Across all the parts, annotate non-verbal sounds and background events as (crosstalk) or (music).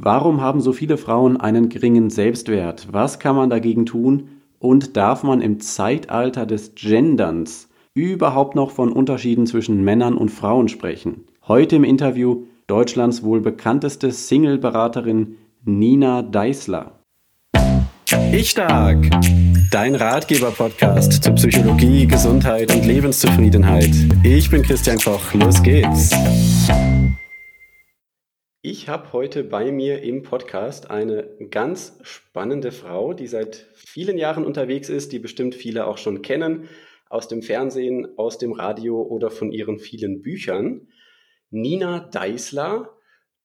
Warum haben so viele Frauen einen geringen Selbstwert? Was kann man dagegen tun? Und darf man im Zeitalter des Genderns überhaupt noch von Unterschieden zwischen Männern und Frauen sprechen? Heute im Interview Deutschlands wohl bekannteste Single-Beraterin Nina Deißler. Ich stark! Dein Ratgeber-Podcast zu Psychologie, Gesundheit und Lebenszufriedenheit. Ich bin Christian Koch. Los geht's! Ich habe heute bei mir im Podcast eine ganz spannende Frau, die seit vielen Jahren unterwegs ist, die bestimmt viele auch schon kennen, aus dem Fernsehen, aus dem Radio oder von ihren vielen Büchern. Nina Deißler,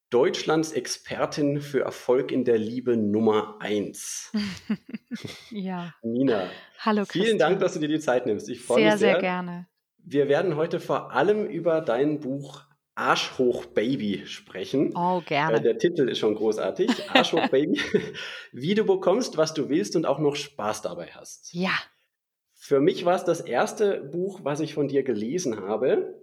Deutschlands Expertin für Erfolg in der Liebe Nummer 1. (laughs) ja. Nina. Hallo Christian. Vielen Dank, dass du dir die Zeit nimmst. Ich freue mich sehr. Sehr, gerne. Wir werden heute vor allem über dein Buch Arschhoch Baby sprechen. Oh, gerne. Äh, der Titel ist schon großartig. Arschhoch Baby. (laughs) Wie du bekommst, was du willst und auch noch Spaß dabei hast. Ja. Für mich war es das erste Buch, was ich von dir gelesen habe.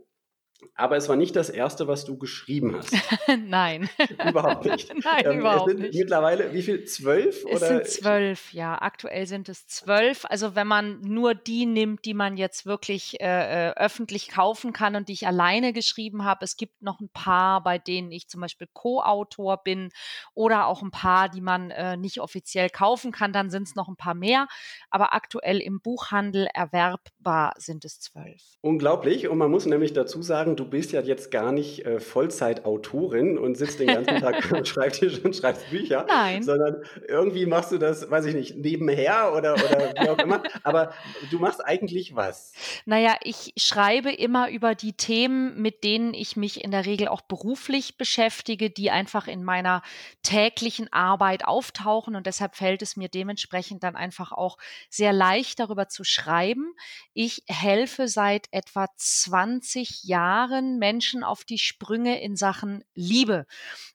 Aber es war nicht das erste, was du geschrieben hast. (laughs) Nein. Überhaupt nicht. (laughs) Nein, ähm, überhaupt es sind nicht. Mittlerweile, wie viel? Zwölf? Es sind zwölf, ja. Aktuell sind es zwölf. Also wenn man nur die nimmt, die man jetzt wirklich äh, äh, öffentlich kaufen kann und die ich alleine geschrieben habe. Es gibt noch ein paar, bei denen ich zum Beispiel Co-Autor bin oder auch ein paar, die man äh, nicht offiziell kaufen kann. Dann sind es noch ein paar mehr. Aber aktuell im Buchhandel erwerbbar sind es zwölf. Unglaublich. Und man muss nämlich dazu sagen, sagen, du bist ja jetzt gar nicht äh, Vollzeitautorin und sitzt den ganzen Tag (laughs) am Schreibtisch und schreibst Bücher, Nein. sondern irgendwie machst du das, weiß ich nicht, nebenher oder, oder wie auch immer. Aber du machst eigentlich was? Naja, ich schreibe immer über die Themen, mit denen ich mich in der Regel auch beruflich beschäftige, die einfach in meiner täglichen Arbeit auftauchen und deshalb fällt es mir dementsprechend dann einfach auch sehr leicht darüber zu schreiben. Ich helfe seit etwa 20 Jahren Jahren Menschen auf die Sprünge in Sachen Liebe.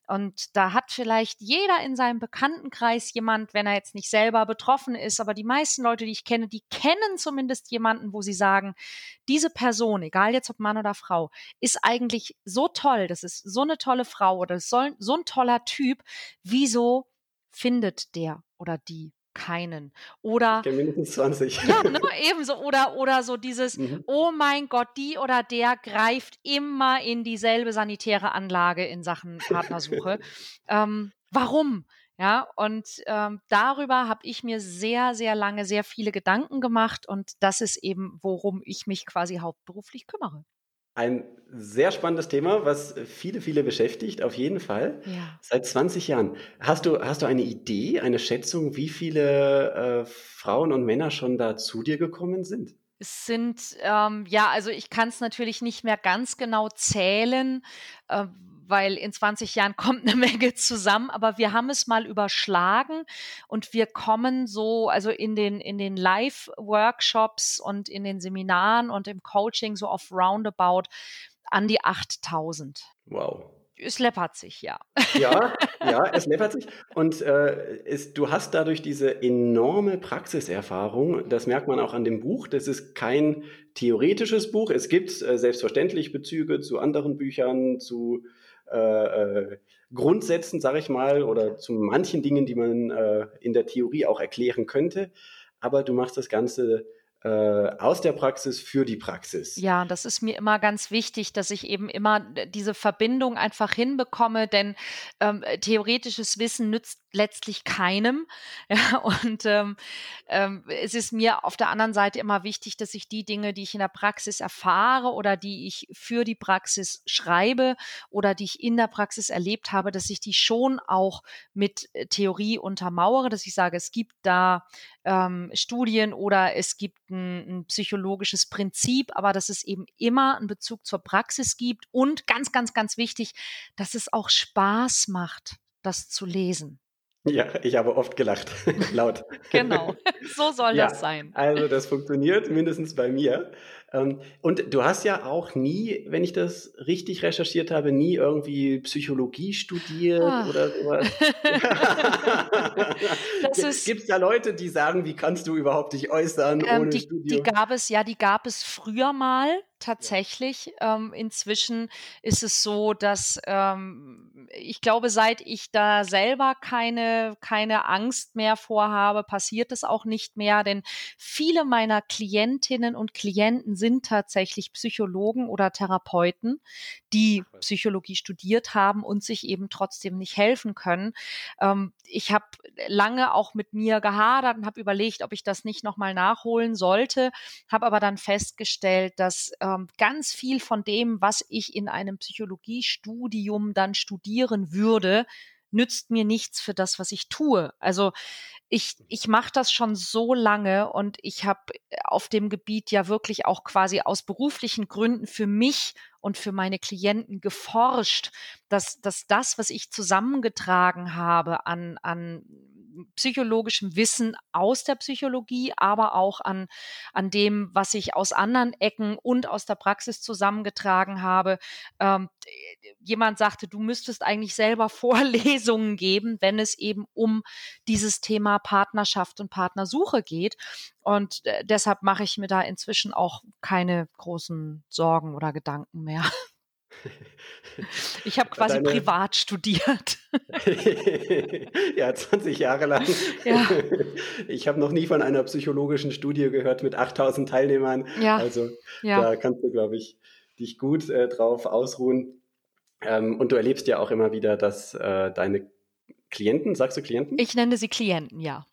Und da hat vielleicht jeder in seinem Bekanntenkreis jemand, wenn er jetzt nicht selber betroffen ist, aber die meisten Leute, die ich kenne, die kennen zumindest jemanden, wo sie sagen, diese Person, egal jetzt ob Mann oder Frau, ist eigentlich so toll, das ist so eine tolle Frau oder so ein toller Typ, wieso findet der oder die keinen. Oder ich mindestens 20. Ja, ne, (laughs) ebenso. Oder, oder so dieses, mhm. oh mein Gott, die oder der greift immer in dieselbe sanitäre Anlage in Sachen Partnersuche. (laughs) ähm, warum? Ja, und ähm, darüber habe ich mir sehr, sehr lange sehr viele Gedanken gemacht und das ist eben, worum ich mich quasi hauptberuflich kümmere. Ein sehr spannendes Thema, was viele, viele beschäftigt, auf jeden Fall. Ja. Seit 20 Jahren. Hast du, hast du eine Idee, eine Schätzung, wie viele äh, Frauen und Männer schon da zu dir gekommen sind? Es sind, ähm, ja, also ich kann es natürlich nicht mehr ganz genau zählen. Äh, weil in 20 Jahren (laughs) kommt eine Menge zusammen, aber wir haben es mal überschlagen und wir kommen so, also in den, in den Live-Workshops und in den Seminaren und im Coaching so auf roundabout an die 8000. Wow. Es läppert sich, ja. (laughs) Ja, ja, es läppert sich. Und äh, es, du hast dadurch diese enorme Praxiserfahrung. Das merkt man auch an dem Buch. Das ist kein theoretisches Buch. Es gibt äh, selbstverständlich Bezüge zu anderen Büchern, zu äh, äh, Grundsätzen, sage ich mal, oder zu manchen Dingen, die man äh, in der Theorie auch erklären könnte. Aber du machst das Ganze aus der Praxis für die Praxis. Ja, das ist mir immer ganz wichtig, dass ich eben immer diese Verbindung einfach hinbekomme, denn ähm, theoretisches Wissen nützt letztlich keinem. (laughs) Ja, und ähm, ähm, es ist mir auf der anderen Seite immer wichtig, dass ich die Dinge, die ich in der Praxis erfahre oder die ich für die Praxis schreibe oder die ich in der Praxis erlebt habe, dass ich die schon auch mit äh, Theorie untermauere, dass ich sage, es gibt da ähm, Studien oder es gibt ein, ein psychologisches Prinzip, aber dass es eben immer einen Bezug zur Praxis gibt und ganz, ganz, ganz wichtig, dass es auch Spaß macht, das zu lesen. Ja, ich habe oft gelacht, (laughs) laut. genau, (laughs) so soll ja, das sein. Also das funktioniert mindestens bei mir. Ähm, und du hast ja auch nie, wenn ich das richtig recherchiert habe, nie irgendwie Psychologie studiert Ach. oder sowas. (laughs) Gibt es da Leute, die sagen, wie kannst du überhaupt dich äußern ähm, ohne die, Studium? Die gab es, ja, die gab es früher mal. Tatsächlich. Ähm, inzwischen ist es so, dass ähm, ich glaube, seit ich da selber keine, keine Angst mehr vorhabe, passiert es auch nicht mehr, denn viele meiner Klientinnen und Klienten sind tatsächlich Psychologen oder Therapeuten, die Psychologie studiert haben und sich eben trotzdem nicht helfen können. Ähm, ich habe lange auch mit mir gehadert und habe überlegt, ob ich das nicht nochmal nachholen sollte, habe aber dann festgestellt, dass ähm, ganz viel von dem, was ich in einem Psychologiestudium dann studieren würde, nützt mir nichts für das, was ich tue. Also ich, ich mache das schon so lange und ich habe auf dem Gebiet ja wirklich auch quasi aus beruflichen Gründen für mich und für meine Klienten geforscht, dass, dass das, was ich zusammengetragen habe an, an psychologischem Wissen aus der Psychologie, aber auch an, an dem, was ich aus anderen Ecken und aus der Praxis zusammengetragen habe. Ähm, jemand sagte, du müsstest eigentlich selber (laughs) Vorlesungen geben, wenn es eben um dieses Thema Partnerschaft und Partnersuche geht. Und äh, deshalb mache ich mir da inzwischen auch keine großen Sorgen oder Gedanken mehr. (laughs) (laughs) Ich habe quasi Deine... privat studiert. (laughs) ja, 20 Jahre lang. Ja. Ich habe noch nie von einer psychologischen Studie gehört mit 8000 Teilnehmern. Ja. Also ja. da kannst du, glaube ich, dich gut äh, drauf ausruhen. Ähm, und du erlebst ja auch immer wieder, dass äh, deine Klienten, sagst du Klienten? Ich nenne sie Klienten, ja.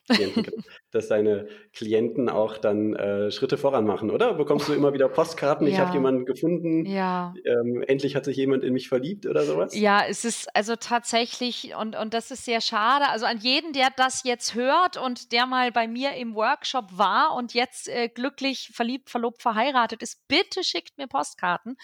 Dass deine Klienten auch dann äh, Schritte voran machen, oder? Bekommst du immer wieder Postkarten, ja. ich habe jemanden gefunden, ja. Ähm, endlich hat sich jemand in mich verliebt oder sowas? Ja, es ist also tatsächlich, und, und das ist sehr schade, also an jeden, der das jetzt hört und der mal bei mir im Workshop war und jetzt äh, glücklich, verliebt, verlobt, verheiratet ist, bitte schickt mir Postkarten.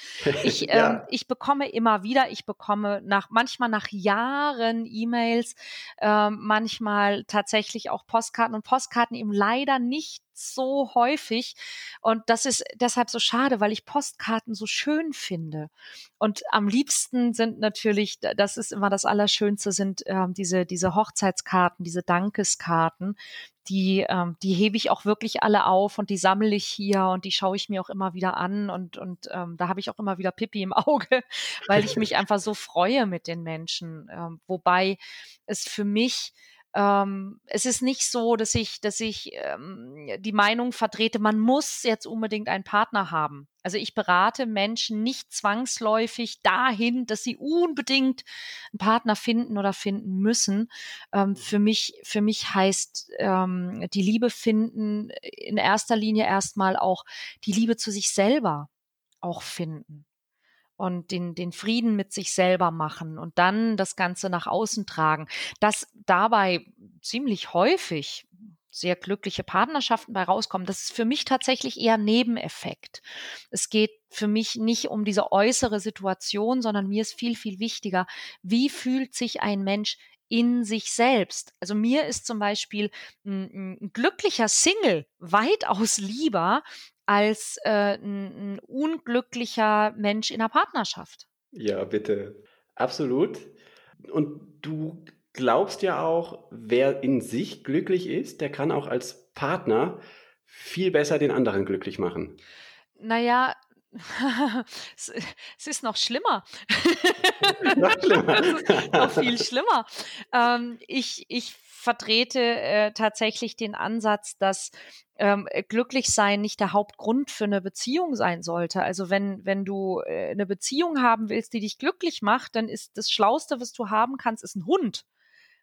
Ich, (laughs) ja. ähm, ich bekomme immer wieder, ich bekomme nach, manchmal nach Jahren E-Mails, äh, manchmal tatsächlich auch Postkarten und Postkarten eben leider nicht so häufig. Und das ist deshalb so schade, weil ich Postkarten so schön finde. Und am liebsten sind natürlich, das ist immer das Allerschönste, sind ähm, diese, diese Hochzeitskarten, diese Dankeskarten. Die, ähm, die hebe ich auch wirklich alle auf und die sammle ich hier und die schaue ich mir auch immer wieder an und, und ähm, da habe ich auch immer wieder Pipi im (laughs) Auge, weil ich mich einfach so freue mit den Menschen. Ähm, wobei es für mich ähm, es ist nicht so, dass ich, dass ich ähm, die Meinung vertrete, man muss jetzt unbedingt einen Partner haben. Also ich berate Menschen nicht zwangsläufig dahin, dass sie unbedingt einen Partner finden oder finden müssen. Ähm, für mich, für mich heißt ähm, die Liebe finden in erster Linie erstmal auch die Liebe zu sich selber auch finden und den, den Frieden mit sich selber machen und dann das Ganze nach außen tragen, dass dabei ziemlich häufig sehr glückliche Partnerschaften bei rauskommen, das ist für mich tatsächlich eher Nebeneffekt. Es geht für mich nicht um diese äußere Situation, sondern mir ist viel, viel wichtiger, wie fühlt sich ein Mensch in sich selbst. Also mir ist zum Beispiel ein, ein glücklicher Single weitaus lieber als äh, ein, ein unglücklicher Mensch in der Partnerschaft. Ja, bitte. Absolut. Und du glaubst ja auch, wer in sich glücklich ist, der kann auch als Partner viel besser den anderen glücklich machen. Naja, (laughs) es, ist noch schlimmer. (laughs) noch schlimmer. (laughs) noch viel schlimmer. Ähm, ich, ich vertrete äh, tatsächlich den Ansatz, dass ähm, glücklich sein nicht der Hauptgrund für eine Beziehung sein sollte. Also wenn, wenn du äh, eine Beziehung haben willst, die dich glücklich macht, dann ist das Schlauste, was du haben kannst, ist ein Hund.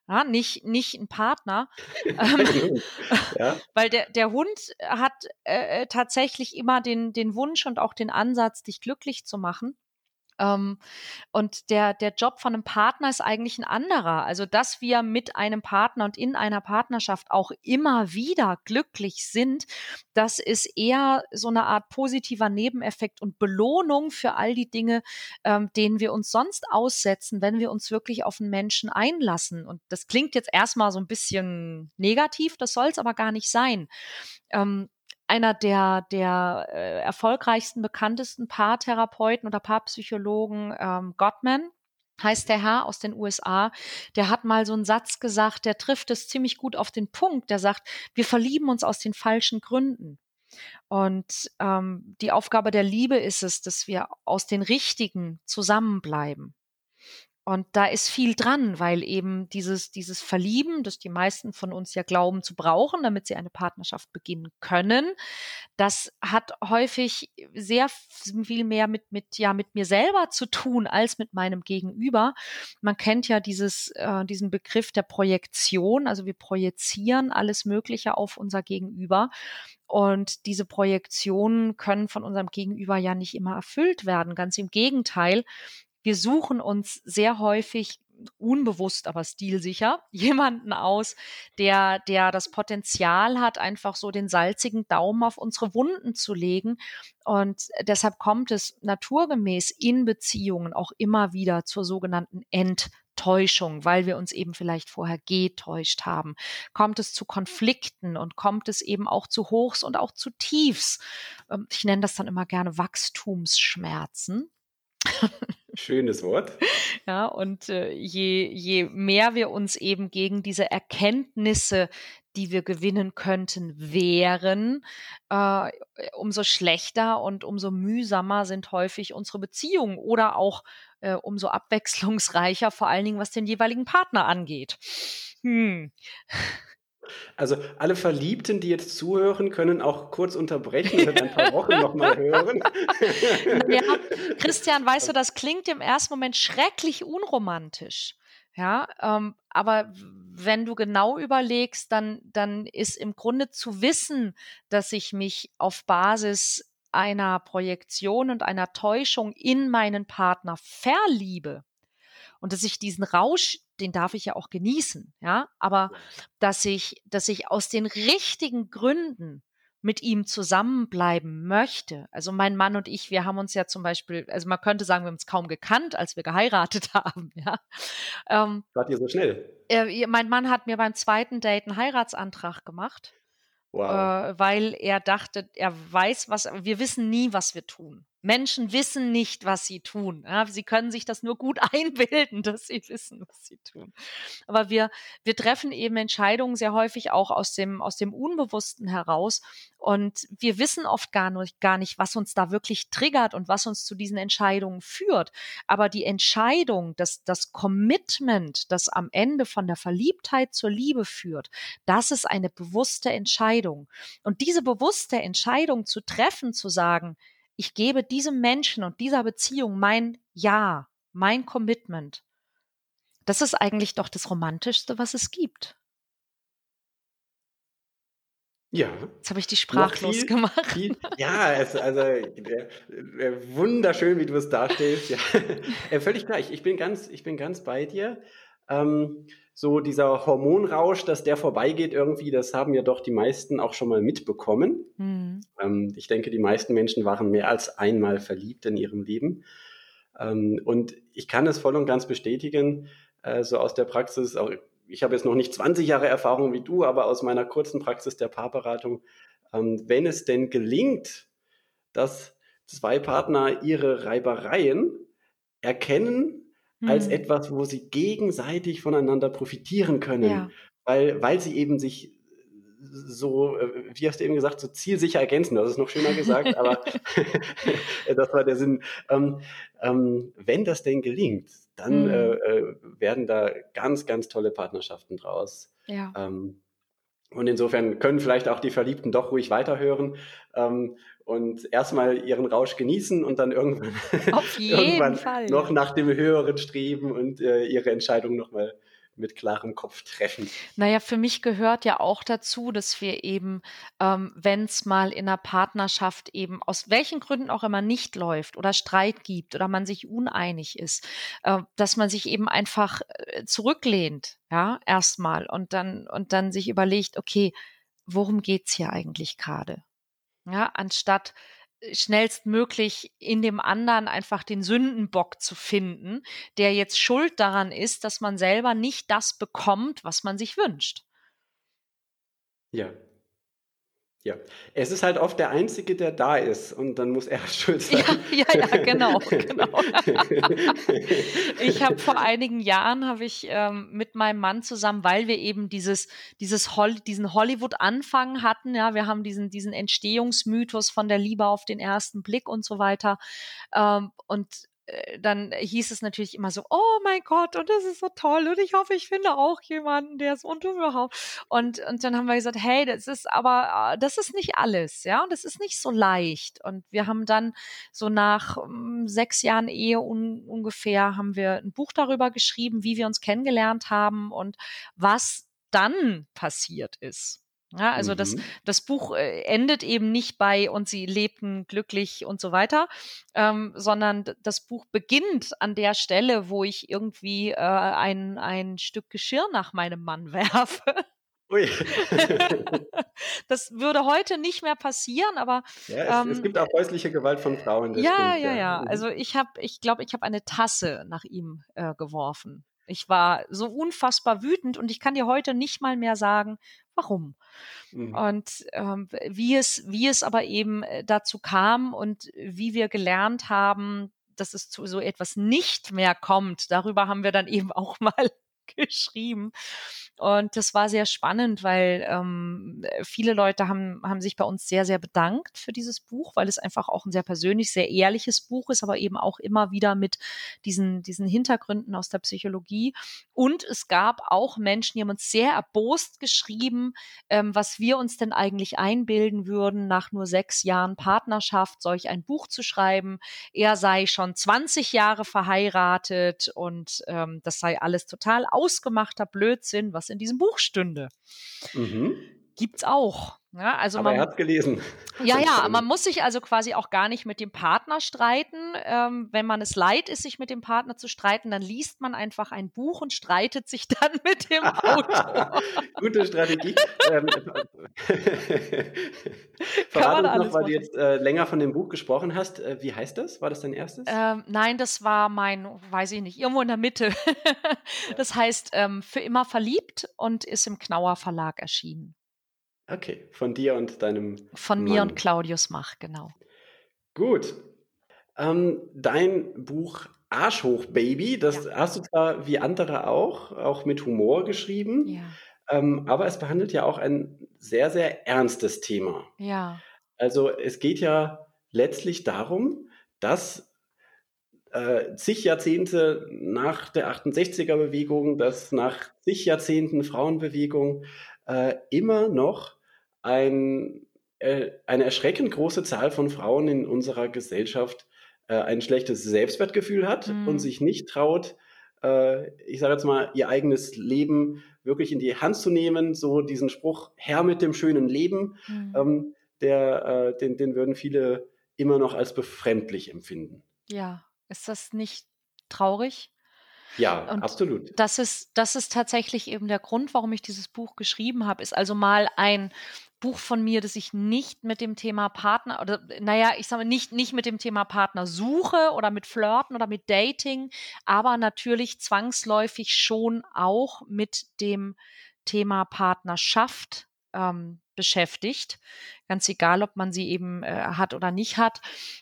Ja, nicht, nicht ein Partner. (laughs) Ähm, (laughs) ja. Weil der, der Hund hat äh, äh, tatsächlich immer den, den Wunsch und auch den Ansatz, dich glücklich zu machen. Ähm, und der, der Job von einem Partner ist eigentlich ein anderer. Also, dass wir mit einem Partner und in einer Partnerschaft auch immer wieder glücklich sind, das ist eher so eine Art positiver Nebeneffekt und Belohnung für all die Dinge, ähm, denen wir uns sonst aussetzen, wenn wir uns wirklich auf einen Menschen einlassen. Und das klingt jetzt erstmal so ein bisschen negativ, das soll es aber gar nicht sein. Ähm, einer der, der äh, erfolgreichsten, bekanntesten Paartherapeuten oder Paarpsychologen, ähm, Gottman, heißt der Herr aus den USA, der hat mal so einen Satz gesagt, der trifft es ziemlich gut auf den Punkt. Der sagt, wir verlieben uns aus den falschen Gründen. Und ähm, die Aufgabe der Liebe ist es, dass wir aus den Richtigen zusammenbleiben. Und da ist viel dran, weil eben dieses, dieses Verlieben, das die meisten von uns ja glauben zu brauchen, damit sie eine Partnerschaft beginnen können, das hat häufig sehr viel mehr mit, mit, ja, mit mir selber zu tun als mit meinem Gegenüber. Man kennt ja dieses, äh, diesen Begriff der Projektion. Also wir projizieren alles Mögliche auf unser Gegenüber. Und diese Projektionen können von unserem Gegenüber ja nicht immer erfüllt werden. Ganz im Gegenteil wir suchen uns sehr häufig unbewusst, aber stilsicher (laughs) jemanden aus, der, der das Potenzial hat, einfach so den salzigen Daumen auf unsere Wunden zu legen. Und deshalb kommt es naturgemäß in Beziehungen auch immer wieder zur sogenannten Enttäuschung, weil wir uns eben vielleicht vorher getäuscht haben. Kommt es zu Konflikten und kommt es eben auch zu Hochs und auch zu Tiefs. Ähm, ich nenne das dann immer gerne Wachstumsschmerzen. (laughs) Schönes Wort. (laughs) Ja, und äh, je, je mehr wir uns eben gegen diese Erkenntnisse, die wir gewinnen könnten, wehren, äh, umso schlechter und umso mühsamer sind häufig unsere Beziehungen oder auch äh, umso abwechslungsreicher, vor allen Dingen was den jeweiligen Partner angeht. Hm. Also alle Verliebten, die jetzt zuhören, können auch kurz unterbrechen und in ein paar Wochen nochmal hören. (laughs) Ja, Christian, weißt du, das klingt im ersten Moment schrecklich unromantisch. Ja, ähm, aber wenn du genau überlegst, dann, dann ist im Grunde zu wissen, dass ich mich auf Basis einer Projektion und einer Täuschung in meinen Partner verliebe und dass ich diesen Rausch den darf ich ja auch genießen, ja, aber dass ich, dass ich aus den richtigen Gründen mit ihm zusammenbleiben möchte. Also mein Mann und ich, wir haben uns ja zum Beispiel, also man könnte sagen, wir haben uns kaum gekannt, als wir geheiratet (laughs) haben. Ja. Ähm, Wart ihr so schnell? Äh, mein Mann hat mir beim zweiten Date einen Heiratsantrag gemacht, wow. äh, weil er dachte, er weiß, was, wir wissen nie, was wir tun. Menschen wissen nicht, was sie tun. Ja, sie können sich das nur gut (laughs) einbilden, dass sie wissen, was sie tun. Aber wir, wir treffen eben Entscheidungen sehr häufig auch aus dem, aus dem Unbewussten heraus. Und wir wissen oft gar nicht, gar nicht, was uns da wirklich triggert und was uns zu diesen Entscheidungen führt. Aber die Entscheidung, das, das Commitment, das am Ende von der Verliebtheit zur Liebe führt, das ist eine bewusste Entscheidung. Und diese bewusste Entscheidung zu treffen, zu sagen, ich gebe diesem Menschen und dieser Beziehung mein Ja, mein Commitment. Das ist eigentlich doch das Romantischste, was es gibt. Ja. Jetzt habe ich die sprachlos viel, gemacht. Viel, (laughs) ja, es, also äh, äh, wunderschön, wie du es darstellst. Ja. (laughs) Äh, völlig klar. Ich, ich, bin ganz, ich bin ganz bei dir. Ähm, so dieser Hormonrausch, dass der vorbeigeht irgendwie, das haben ja doch die meisten auch schon mal mitbekommen. Mhm. Ähm, ich denke, die meisten Menschen waren mehr als einmal verliebt in ihrem Leben. Ähm, und ich kann es voll und ganz bestätigen, äh, so aus der Praxis, auch, ich habe jetzt noch nicht 20 Jahre Erfahrung wie du, aber aus meiner kurzen Praxis der Paarberatung, ähm, wenn es denn gelingt, dass zwei Partner ihre Reibereien erkennen als mhm. etwas, wo sie gegenseitig voneinander profitieren können, ja. weil, weil sie eben sich so, äh, wie hast du eben gesagt, so zielsicher ergänzen. Das ist noch schöner gesagt, aber (laughs) (laughs) das war der Sinn. Ähm, ähm, wenn das denn gelingt, dann mhm. äh, äh, werden da ganz, ganz tolle Partnerschaften draus. Ja. Ähm, und insofern können vielleicht auch die Verliebten doch ruhig weiterhören ähm, und erstmal ihren Rausch genießen und dann irgendwann, (laughs) (laughs) irgendwann Fall, noch nach dem höheren streben und äh, ihre Entscheidung nochmal mit klarem Kopf treffen. Naja, für mich gehört ja auch dazu, dass wir eben, ähm, wenn es mal in einer Partnerschaft eben aus welchen Gründen auch immer nicht läuft oder Streit gibt oder man sich uneinig ist, äh, dass man sich eben einfach äh, zurücklehnt, ja, erstmal und dann und dann sich überlegt, okay, worum geht's hier eigentlich gerade? Ja, anstatt schnellstmöglich in dem anderen einfach den Sündenbock zu finden, der jetzt schuld daran ist, dass man selber nicht das bekommt, was man sich wünscht. Ja. Ja, es ist halt oft der Einzige, der da ist und dann muss er (laughs) schuld sein. Ja, ja, ja genau, (laughs) genau. ich habe vor einigen Jahren habe ich ähm, mit meinem Mann zusammen, weil wir eben dieses, dieses Hol diesen Hollywood-Anfang hatten, ja, wir haben diesen, diesen Entstehungsmythos von der Liebe auf den ersten Blick und so weiter. Ähm, und dann hieß es natürlich immer so, oh mein Gott, und das ist so toll und ich hoffe, ich finde auch jemanden, der es und überhaupt. Und, und dann haben wir gesagt, hey, das ist aber, äh, das ist nicht alles, ja, und das ist nicht so leicht. Und wir haben dann so nach um, hm, sechs Jahren Ehe un, ungefähr haben wir ein Buch darüber geschrieben, wie wir uns kennengelernt haben und was dann passiert ist. Ja, also mhm. das, das Buch äh, endet eben nicht bei und sie lebten glücklich und so weiter, ähm, sondern das Buch beginnt an der Stelle, wo ich irgendwie äh, ein, ein Stück Geschirr nach meinem Mann (laughs) werfe. Ui. (laughs) das würde heute nicht mehr passieren, aber ja, es, ähm, es, gibt auch häusliche Gewalt von Frauen. Ja, stimmt, ja, ja, ja. Mhm. Also ich habe, ich glaube, ich habe eine Tasse nach ihm äh, geworfen. Ich war so unfassbar wütend und ich kann dir heute nicht mal mehr sagen, warum. Mhm. Und ähm, wie es, wie es aber eben äh, dazu kam und wie wir gelernt haben, dass es zu so etwas nicht mehr kommt, darüber haben wir dann eben auch (laughs) mal (laughs) geschrieben. Und das war sehr spannend, weil ähm, viele Leute haben, haben sich bei uns sehr, sehr bedankt für dieses Buch, weil es einfach auch ein sehr persönlich, sehr ehrliches Buch ist, aber eben auch immer wieder mit diesen, diesen Hintergründen aus der Psychologie. Und es gab auch Menschen, die haben uns sehr erbost geschrieben, ähm, was wir uns denn eigentlich einbilden würden, nach nur sechs Jahren Partnerschaft solch ein Buch zu schreiben. Er sei schon 20 Jahre verheiratet und ähm, das sei alles total ausgemachter Blödsinn, was in diesem Buch stünde. Mhm. Gibt's auch. Ja, also Aber man, er hat gelesen. Ja, ja, (laughs) man muss sich also quasi auch gar nicht mit dem Partner streiten. Ähm, wenn man es leid ist, sich mit dem Partner zu streiten, dann liest man einfach ein Buch und streitet sich (laughs) dann mit dem Autor. (laughs) Gute Strategie. ähm, Verrat uns noch, weil du jetzt äh, länger von dem Buch gesprochen hast. Äh, wie heißt das? War das dein erstes? Ähm, nein, das war mein, weiß ich nicht, irgendwo in der Mitte. das heißt, ähm, für immer verliebt und ist im Knauer Verlag erschienen. Okay, von dir und deinem. Von Mann. mir und Claudius Mach, genau. Gut. Ähm, dein Buch Arschhoch Baby, das ja. hast du zwar wie andere auch, auch mit Humor geschrieben, ja. ähm, aber es behandelt ja auch ein sehr, sehr ernstes Thema. Ja. Also es geht ja letztlich darum, dass äh, zig Jahrzehnte nach der 68er-Bewegung, dass nach zig Jahrzehnten Frauenbewegung äh, immer noch ein, äh, eine erschreckend große Zahl von Frauen in unserer Gesellschaft äh, ein schlechtes Selbstwertgefühl hat mhm. und sich nicht traut, äh, ich sage jetzt mal, ihr eigenes Leben wirklich in die Hand zu nehmen. So diesen Spruch, Herr mit dem schönen Leben, mhm. ähm, der, äh, den, den würden viele immer noch als befremdlich empfinden. Ja, ist das nicht traurig? Ja, und absolut. Das ist, das ist tatsächlich eben der Grund, warum ich dieses Buch geschrieben habe, ist also mal ein Buch von mir, das ich nicht mit dem Thema Partner oder naja, ich sage nicht, nicht mit dem Thema Partner suche oder mit Flirten oder mit Dating, aber natürlich zwangsläufig schon auch mit dem Thema Partnerschaft ähm, beschäftigt. Ganz egal, ob man sie eben äh, hat oder nicht hat.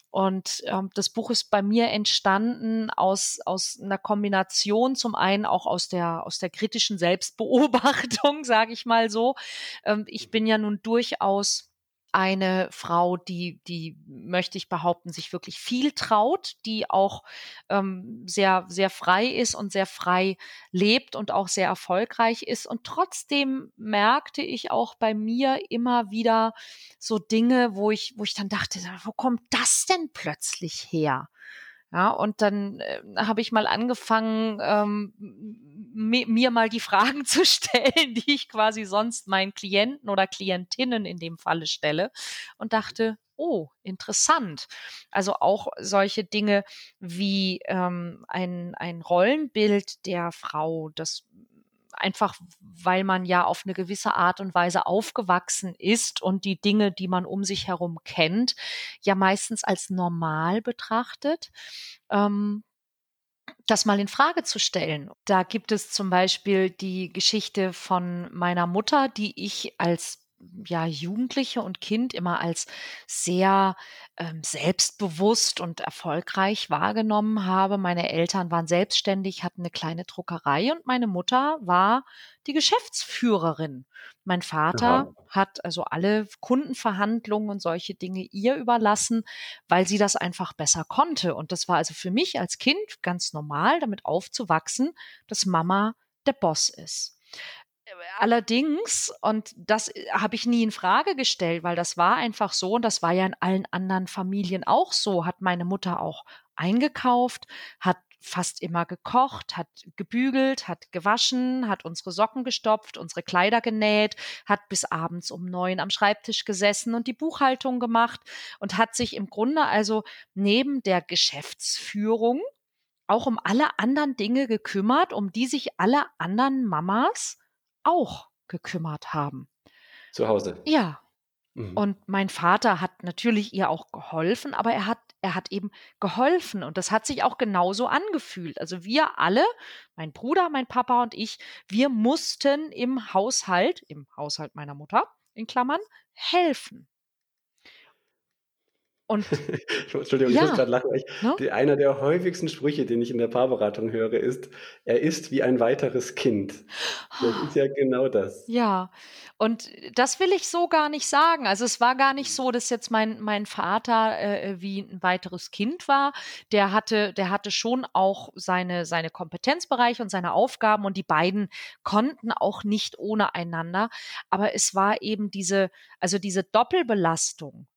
Und ähm, das Buch ist bei mir entstanden aus, aus einer Kombination, zum einen auch aus der, aus der kritischen Selbstbeobachtung, (laughs) sage ich mal so. Ähm, ich bin ja nun durchaus eine Frau, die, die möchte ich behaupten, sich wirklich viel traut, die auch ähm, sehr, sehr frei ist und sehr frei lebt und auch sehr erfolgreich ist. Und trotzdem merkte ich auch bei mir immer wieder so Dinge, wo ich, wo ich dann dachte, wo kommt das denn plötzlich her? Ja, und dann äh, habe ich mal angefangen, ähm, mir mal die Fragen (laughs) zu stellen, die ich quasi sonst meinen Klienten oder Klientinnen in dem Falle stelle und dachte, oh, interessant. Also auch solche Dinge wie ähm, ein, ein Rollenbild der Frau, das einfach weil man ja auf eine gewisse Art und Weise aufgewachsen ist und die Dinge, die man um sich herum kennt, ja meistens als normal betrachtet. Ähm, das mal in Frage zu stellen. Da gibt es zum Beispiel die Geschichte von meiner Mutter, die ich als ja, Jugendliche und Kind immer als sehr ähm, selbstbewusst und erfolgreich wahrgenommen habe. Meine Eltern waren selbstständig, hatten eine kleine Druckerei und meine Mutter war die Geschäftsführerin. Mein Vater Aha. hat also alle Kundenverhandlungen und solche Dinge ihr überlassen, weil sie das einfach besser konnte. Und das war also für mich als Kind ganz normal, damit aufzuwachsen, dass Mama der Boss ist. Allerdings, und das äh, habe ich nie in Frage gestellt, weil das war einfach so und das war ja in allen anderen Familien auch so, hat meine Mutter auch eingekauft, hat fast immer gekocht, hat gebügelt, hat gewaschen, hat unsere Socken gestopft, unsere Kleider genäht, hat bis abends um neun am Schreibtisch gesessen und die Buchhaltung gemacht und hat sich im Grunde also neben der Geschäftsführung auch um alle anderen Dinge gekümmert, um die sich alle anderen Mamas auch gekümmert haben. Zu Hause. Ja. Mhm. Und mein Vater hat natürlich ihr auch geholfen, aber er hat, er hat eben geholfen und das hat sich auch genauso angefühlt. Also wir alle, mein Bruder, mein Papa und ich, wir mussten im Haushalt, im Haushalt meiner Mutter, in Klammern, helfen. Und (laughs) Entschuldigung, ich ja, muss gerade lachen. Ich, ne? die, einer der häufigsten Sprüche, den ich in der Paarberatung höre, ist, er ist wie ein weiteres Kind. Das ist ja genau das. (gasps) Ja, und das will ich so gar nicht sagen. Also es war gar nicht so, dass jetzt mein, mein Vater äh, wie ein weiteres Kind war. Der hatte, der hatte schon auch seine, seine Kompetenzbereiche und seine Aufgaben und die beiden konnten auch nicht ohne einander. Aber es war eben diese, also diese Doppelbelastung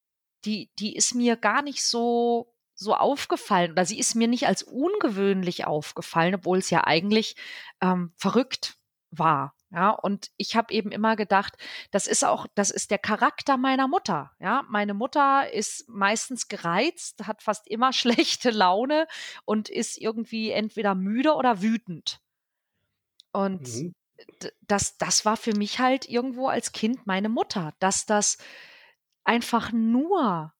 die, die ist mir gar nicht so, so aufgefallen oder sie ist mir nicht als ungewöhnlich aufgefallen, obwohl es ja eigentlich ähm, verrückt war. Ja, und ich habe eben immer gedacht, das ist auch, das ist der Charakter meiner Mutter. Ja, meine Mutter ist meistens gereizt, hat fast immer (laughs) schlechte Laune und ist irgendwie entweder müde oder wütend. Und mhm. das, das war für mich halt irgendwo als Kind meine Mutter, dass das einfach nur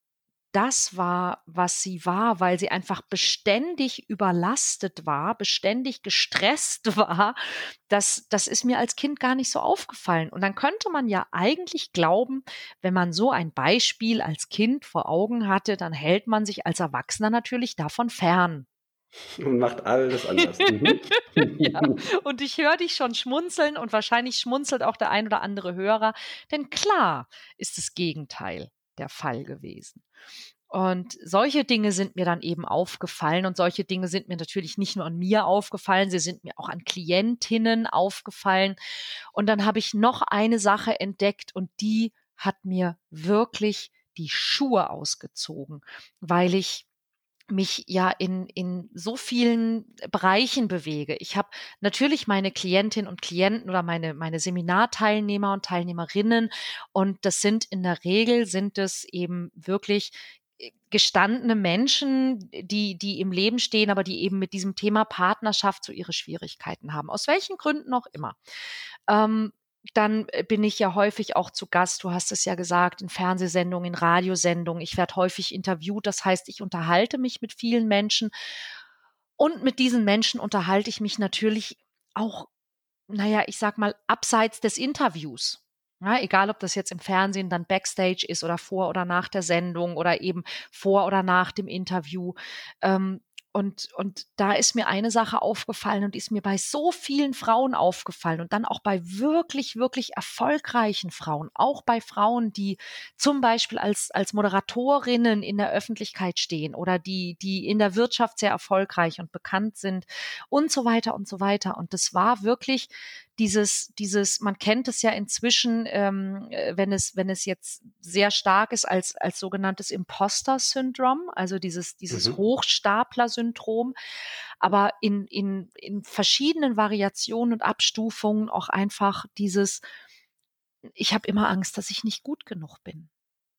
das war, was sie war, weil sie einfach beständig überlastet war, beständig gestresst (laughs) war, das, das ist mir als Kind gar nicht so aufgefallen. Und dann könnte man ja eigentlich glauben, wenn man so ein Beispiel als Kind vor Augen hatte, dann hält man sich als Erwachsener natürlich davon fern. (laughs) Und macht alles anders. Mhm. (laughs) ja, und ich höre dich schon schmunzeln und wahrscheinlich schmunzelt auch der ein oder andere Hörer, denn klar ist das Gegenteil der Fall gewesen. Und solche Dinge sind mir dann eben aufgefallen und solche Dinge sind mir natürlich nicht nur an mir aufgefallen, sie sind mir auch an Klientinnen aufgefallen. Und dann habe ich noch eine Sache entdeckt und die hat mir wirklich die Schuhe ausgezogen, weil ich mich ja in, in so vielen Bereichen bewege. Ich habe natürlich meine Klientinnen und Klienten oder meine, meine Seminarteilnehmer und Teilnehmerinnen und das sind in der Regel sind es eben wirklich äh, gestandene Menschen, die, die im Leben stehen, aber die eben mit diesem Thema Partnerschaft so ihre Schwierigkeiten haben. Aus welchen Gründen auch immer. Ähm, dann äh, bin ich ja häufig auch zu Gast, du hast es ja gesagt, in Fernsehsendungen, in Radiosendungen. Ich werde häufig interviewt, das heißt, ich unterhalte mich mit vielen Menschen und mit diesen Menschen unterhalte ich mich natürlich auch, naja, ich sag mal, abseits des Interviews. Ja, egal, ob das jetzt im Fernsehen dann Backstage ist oder vor oder nach der Sendung oder eben vor oder nach dem Interview. Ähm, und, und da ist mir eine Sache aufgefallen und ist mir bei so vielen Frauen aufgefallen und dann auch bei wirklich, wirklich erfolgreichen Frauen, auch bei Frauen, die zum Beispiel als, als Moderatorinnen in der Öffentlichkeit stehen oder die, die in der Wirtschaft sehr erfolgreich und bekannt sind und so weiter und so weiter. Und das war wirklich dieses, dieses, man kennt es ja inzwischen, ähm, äh, wenn es, wenn es jetzt sehr stark ist als, als sogenanntes Imposter-Syndrom, also dieses, dieses mhm. Hochstapler-Syndrom, aber in, in, in verschiedenen Variationen und Abstufungen auch einfach dieses, ich habe immer Angst, dass ich nicht gut genug bin.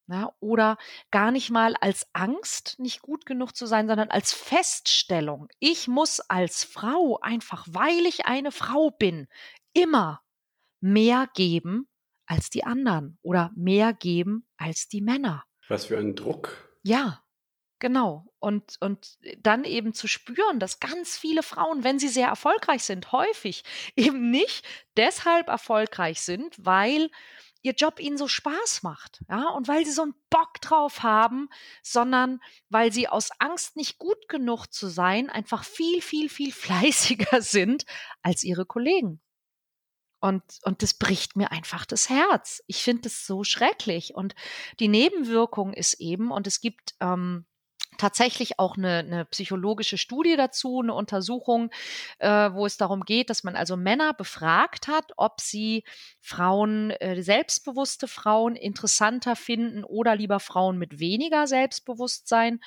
Ja, oder gar nicht mal als Angst, nicht gut genug zu sein, sondern als Feststellung. Ich muss als Frau einfach, weil ich eine Frau bin, immer mehr geben als die anderen oder mehr geben als die Männer. Was für ein Druck. Ja, genau. Und, und dann eben zu spüren, dass ganz viele Frauen, wenn sie sehr erfolgreich sind, häufig (laughs) eben nicht deshalb erfolgreich sind, weil ihr Job ihnen so Spaß macht, ja, und weil sie so einen Bock drauf haben, sondern weil sie aus Angst nicht gut genug zu sein, einfach viel, viel, viel (laughs) fleißiger sind als ihre Kollegen. Und, und das bricht mir einfach das Herz. Ich finde das so schrecklich. Und die Nebenwirkung ist eben, und es gibt ähm, tatsächlich auch eine, eine psychologische Studie dazu, eine Untersuchung, äh, wo es darum geht, dass man also Männer befragt hat, ob sie Frauen, äh, selbstbewusste Frauen interessanter finden oder lieber Frauen mit weniger Selbstbewusstsein.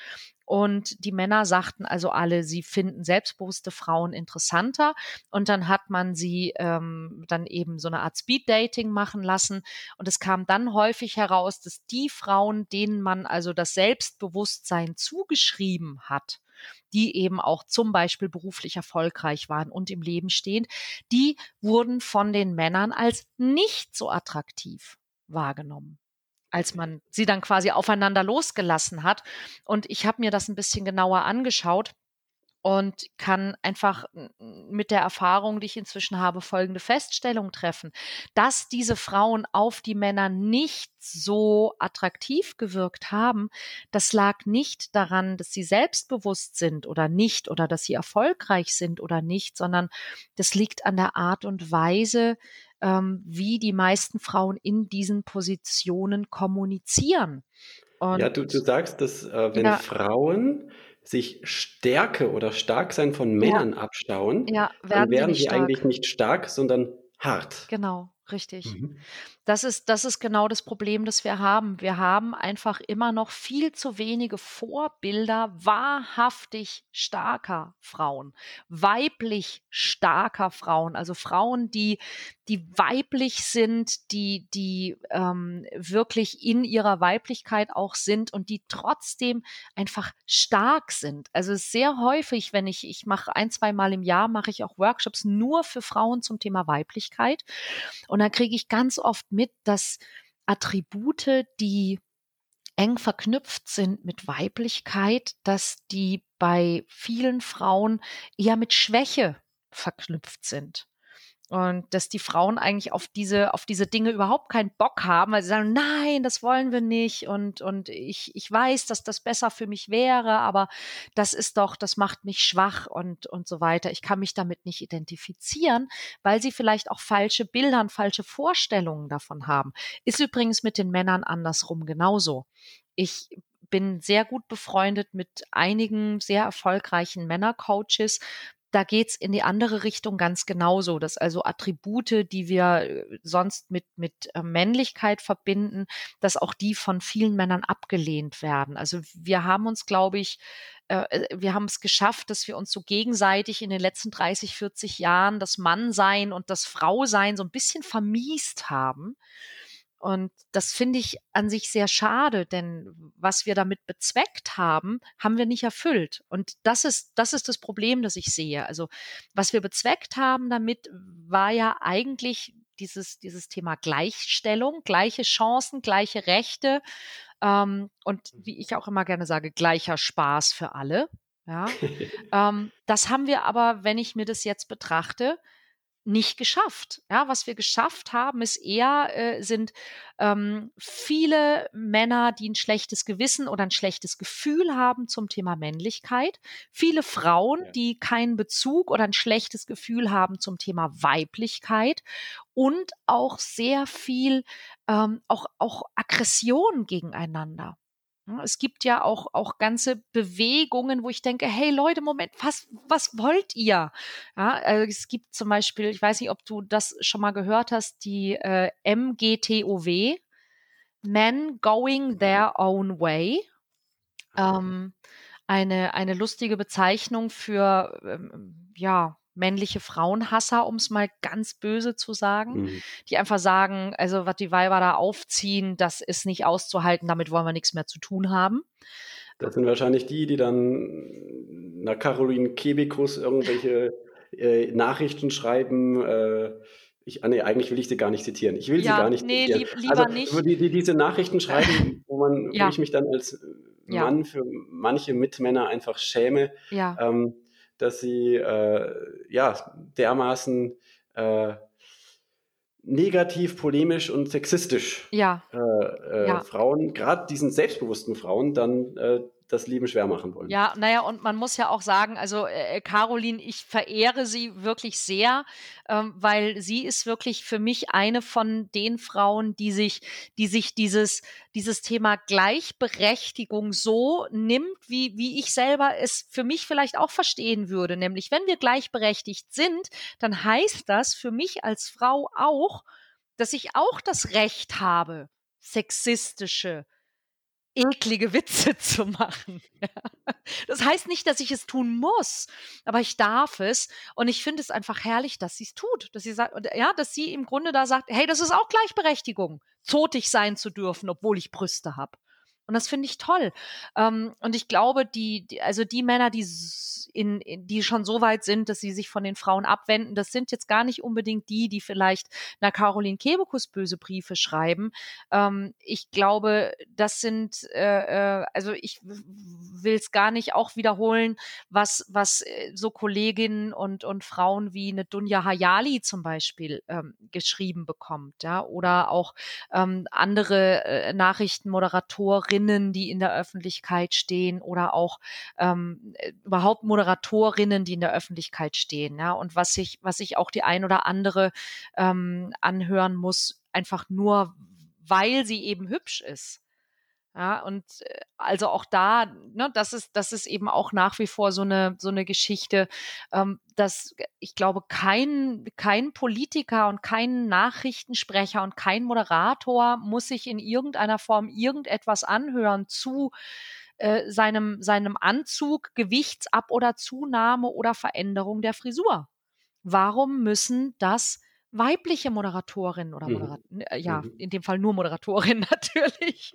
Und die Männer sagten also alle, sie finden selbstbewusste Frauen interessanter. Und dann hat man sie ähm, dann eben so eine Art Speed-Dating machen lassen. Und es kam dann häufig heraus, dass die Frauen, denen man also das Selbstbewusstsein zugeschrieben hat, die eben auch zum Beispiel beruflich erfolgreich waren und im Leben stehen, die wurden von den Männern als nicht so attraktiv wahrgenommen als man sie dann quasi aufeinander losgelassen hat. Und ich habe mir das ein bisschen genauer angeschaut und kann einfach mit der Erfahrung, die ich inzwischen habe, folgende Feststellung treffen, dass diese Frauen auf die Männer nicht so attraktiv gewirkt haben, das lag nicht daran, dass sie selbstbewusst sind oder nicht oder dass sie erfolgreich sind oder nicht, sondern das liegt an der Art und Weise, ähm, wie die meisten Frauen in diesen Positionen kommunizieren. Und ja, du, du sagst, dass äh, wenn ja, Frauen sich Stärke oder Starksein von Männern ja, abschauen, ja, werden dann werden sie, sie eigentlich nicht stark, sondern hart. Genau, richtig. Mhm. Das ist, das ist genau das Problem, das wir haben. Wir haben einfach immer noch viel zu wenige Vorbilder wahrhaftig starker Frauen, weiblich starker Frauen, also Frauen, die, die weiblich sind, die, die ähm, wirklich in ihrer Weiblichkeit auch sind und die trotzdem einfach stark sind. Also sehr häufig, wenn ich, ich mache ein, zwei Mal im Jahr, mache ich auch Workshops nur für Frauen zum Thema Weiblichkeit. Und da kriege ich ganz oft mit, dass Attribute, die eng verknüpft sind mit Weiblichkeit, dass die bei vielen Frauen eher mit Schwäche verknüpft sind. Und dass die Frauen eigentlich auf diese, auf diese Dinge überhaupt keinen Bock haben, weil sie sagen, nein, das wollen wir nicht. Und, und ich, ich weiß, dass das besser für mich wäre, aber das ist doch, das macht mich schwach und, und so weiter. Ich kann mich damit nicht identifizieren, weil sie vielleicht auch falsche Bilder falsche Vorstellungen davon haben. Ist übrigens mit den Männern andersrum genauso. Ich bin sehr gut befreundet mit einigen sehr erfolgreichen Männercoaches, da geht's in die andere Richtung ganz genauso, dass also Attribute, die wir äh, sonst mit, mit äh, Männlichkeit verbinden, dass auch die von vielen Männern abgelehnt werden. Also wir haben uns, glaube ich, äh, wir haben es geschafft, dass wir uns so gegenseitig in den letzten 30, 40 Jahren das Mannsein und das Frausein so ein bisschen vermiest haben. Und das finde ich an sich sehr schade, denn was wir damit bezweckt haben, haben wir nicht erfüllt. Und das ist, das ist das Problem, das ich sehe. Also, was wir bezweckt haben damit, war ja eigentlich dieses, dieses Thema Gleichstellung, gleiche Chancen, gleiche Rechte ähm, und wie ich auch immer gerne sage, gleicher Spaß für alle. Ja. (laughs) ähm, das haben wir aber, wenn ich mir das jetzt betrachte, nicht geschafft. Ja, was wir geschafft haben, ist eher, äh, sind ähm, viele Männer, die ein schlechtes Gewissen oder ein schlechtes Gefühl haben zum Thema Männlichkeit. Viele Frauen, ja. die keinen Bezug oder ein schlechtes Gefühl haben zum Thema Weiblichkeit. Und auch sehr viel, ähm, auch, auch Aggression gegeneinander. Es gibt ja auch, auch ganze Bewegungen, wo ich denke, hey Leute, Moment, was, was wollt ihr? Ja, also es gibt zum Beispiel, ich weiß nicht, ob du das schon mal gehört hast, die äh, MGTOW, Men Going Their Own Way. Ähm, eine, eine lustige Bezeichnung für, ähm, ja, männliche Frauenhasser, um es mal ganz böse zu sagen, mhm. die einfach sagen, also was die Weiber da aufziehen, das ist nicht auszuhalten, damit wollen wir nichts mehr zu tun haben. Das sind wahrscheinlich die, die dann nach Caroline Kebekus irgendwelche äh, Nachrichten schreiben. Äh, ich, ah, nee, eigentlich will ich sie gar nicht zitieren. Ich will ja, sie gar nicht nee, zitieren. Lieb, lieber also, nicht. Die, die, diese Nachrichten schreiben, (laughs) wo, man, ja. wo ich mich dann als Mann ja. für manche Mitmänner einfach schäme. Ja. Ähm, dass sie äh, ja dermaßen äh, negativ, polemisch und sexistisch ja. Äh, äh, ja. Frauen, gerade diesen selbstbewussten Frauen, dann äh, das Leben schwer machen wollen. Ja, naja, und man muss ja auch sagen, also äh, äh, Caroline, ich verehre sie wirklich sehr, ähm, weil sie ist wirklich für mich eine von den Frauen, die sich, die sich dieses, dieses Thema Gleichberechtigung so nimmt, wie, wie ich selber es für mich vielleicht auch verstehen würde. Nämlich, wenn wir gleichberechtigt sind, dann heißt das für mich als Frau auch, dass ich auch das Recht habe, sexistische, eklige Witze (laughs) zu machen. Das heißt nicht, dass ich es tun muss, aber ich darf es. Und ich finde es einfach herrlich, dass sie es tut. Dass sie sagt, ja, dass sie im Grunde da sagt, hey, das ist auch Gleichberechtigung, zotig sein zu dürfen, obwohl ich Brüste habe. Und das finde ich toll. Ähm, und ich glaube, die, die, also die Männer, die in, in, die schon so weit sind, dass sie sich von den Frauen abwenden, das sind jetzt gar nicht unbedingt die, die vielleicht einer Caroline Kebekus böse Briefe schreiben. Ähm, ich glaube, das sind, äh, äh also ich will es gar nicht auch wiederholen, was, was äh, so Kolleginnen und, und Frauen wie eine Dunja Hayali zum Beispiel ähm, geschrieben bekommt, ja, oder auch ähm, andere äh, Nachrichtenmoderatorinnen Moderatorinnen, die in der Öffentlichkeit stehen oder auch ähm, äh, überhaupt Moderatorinnen, die in der Öffentlichkeit stehen. Ja, und was ich, was ich auch die ein oder andere ähm, anhören muss, einfach nur, weil sie eben hübsch ist. Ja, und äh, also auch da, ne, das ist, das ist eben auch nach wie vor so eine, so eine Geschichte, ähm, dass ich glaube, kein, kein Politiker und kein Nachrichtensprecher und kein Moderator muss sich in irgendeiner Form irgendetwas anhören zu äh, seinem, seinem Anzug, Gewichtsab- oder Zunahme oder Veränderung der Frisur. Warum müssen das weibliche Moderatorin oder Moderat mhm. ja, mhm. in dem Fall nur Moderatorin (laughs) natürlich.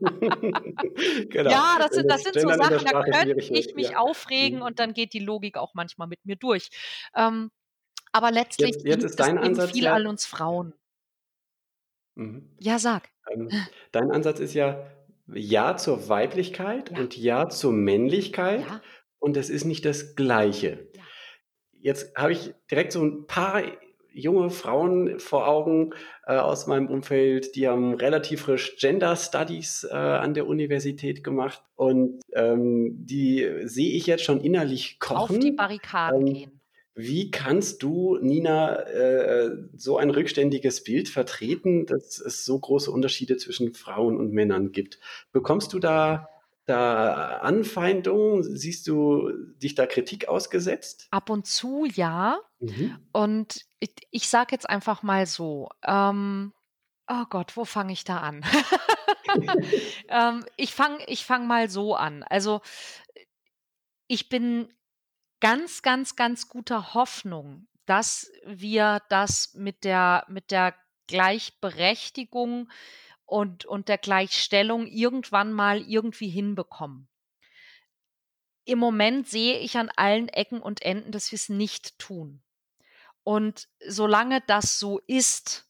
(laughs) genau. Ja, das sind, das sind so Sachen, da könnte ich mich ja. aufregen mhm. und dann geht die Logik auch manchmal mit mir durch. Ähm, aber letztlich jetzt, jetzt ist dein Ansatz viel ja, an uns Frauen. Mhm. Ja, sag. Ähm, dein Ansatz ist ja Ja zur Weiblichkeit ja. und Ja zur Männlichkeit und es ist nicht das Gleiche. Jetzt habe ich direkt so ein paar junge Frauen vor Augen äh, aus meinem Umfeld, die haben relativ frisch Gender Studies äh, an der Universität gemacht und ähm, die sehe ich jetzt schon innerlich kochen. Auf die Barrikaden ähm, gehen. Wie kannst du, Nina, äh, so ein rückständiges Bild vertreten, dass es so große Unterschiede zwischen Frauen und Männern gibt? Bekommst du da da Anfeindungen? Siehst du dich da Kritik ausgesetzt? Ab und zu ja. Mhm. Und ich, ich sage jetzt einfach mal so, ähm, oh Gott, wo fange ich da an? (laughs) ähm, ich fange ich fang mal so an. Also ich bin ganz, ganz, ganz guter Hoffnung, dass wir das mit der, mit der Gleichberechtigung und, und der Gleichstellung irgendwann mal irgendwie hinbekommen. Im Moment sehe ich an allen Ecken und Enden, dass wir es nicht tun. Und solange das so ist,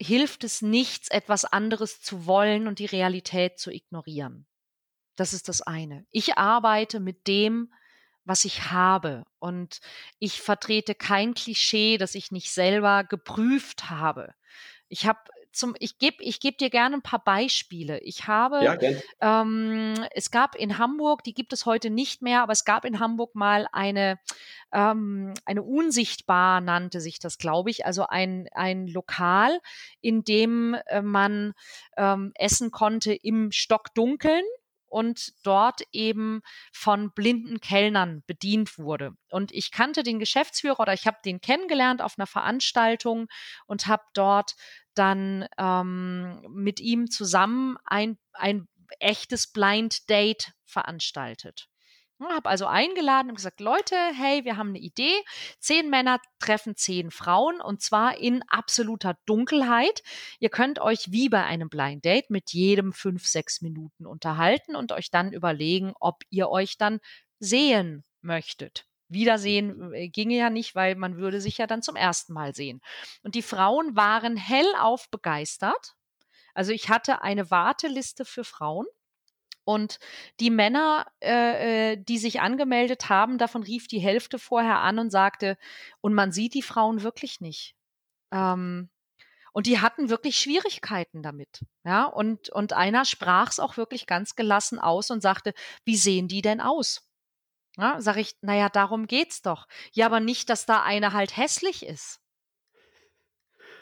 hilft es nichts, etwas anderes zu wollen und die Realität zu ignorieren. Das ist das eine. Ich arbeite mit dem, was ich habe. Und ich vertrete kein Klischee, das ich nicht selber geprüft habe. Ich habe zum, ich gebe ich geb dir gerne ein paar Beispiele. Ich habe, ja, ähm, es gab in Hamburg, die gibt es heute nicht mehr, aber es gab in Hamburg mal eine, ähm, eine Unsichtbar nannte sich das, glaube ich, also ein, ein Lokal, in dem äh, man ähm, essen konnte im Stockdunkeln und dort eben von blinden Kellnern bedient wurde. Und ich kannte den Geschäftsführer oder ich habe den kennengelernt auf einer Veranstaltung und habe dort dann ähm, mit ihm zusammen ein, ein echtes Blind Date veranstaltet. Habe also eingeladen und gesagt, Leute, hey, wir haben eine Idee. Zehn Männer treffen zehn Frauen und zwar in absoluter Dunkelheit. Ihr könnt euch wie bei einem Blind Date mit jedem fünf, sechs Minuten unterhalten und euch dann überlegen, ob ihr euch dann sehen möchtet. Wiedersehen äh, ginge ja nicht, weil man würde sich ja dann zum ersten Mal sehen. Und die Frauen waren hellauf begeistert. Also ich hatte eine Warteliste für Frauen und die Männer, äh, äh, die sich angemeldet haben, davon rief die Hälfte vorher an und sagte, und man sieht die Frauen wirklich nicht. Ähm, Und die hatten wirklich Schwierigkeiten damit. Ja, und, und einer sprach es auch wirklich ganz gelassen aus und sagte, wie sehen die denn aus? Ja, sag ich, naja, darum geht's doch. Ja, aber nicht, dass da eine halt hässlich ist.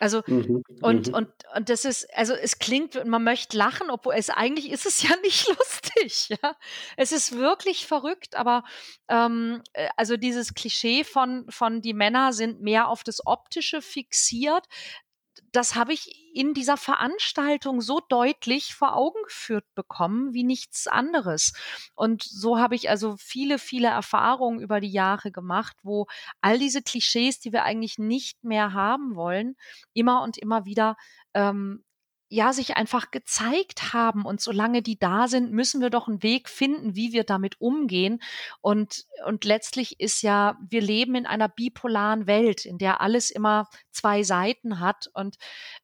Also, mhm, und, mhm. und, und das ist, also es klingt, man möchte lachen, obwohl es eigentlich ist es (laughs) ja nicht lustig, ja. Es ist wirklich verrückt, aber ähm, äh, also dieses Klischee von, von die Männer sind mehr auf das Optische fixiert, das habe ich in dieser Veranstaltung so deutlich vor Augen geführt bekommen wie nichts anderes. Und so habe ich also viele, viele Erfahrungen über die Jahre gemacht, wo all diese Klischees, die wir eigentlich nicht mehr haben wollen, immer und immer wieder ähm, ja, sich einfach gezeigt haben. Und solange die da sind, müssen wir doch einen Weg finden, wie wir damit umgehen. Und, und letztlich ist ja, wir leben in einer bipolaren Welt, in der alles immer zwei Seiten hat. Und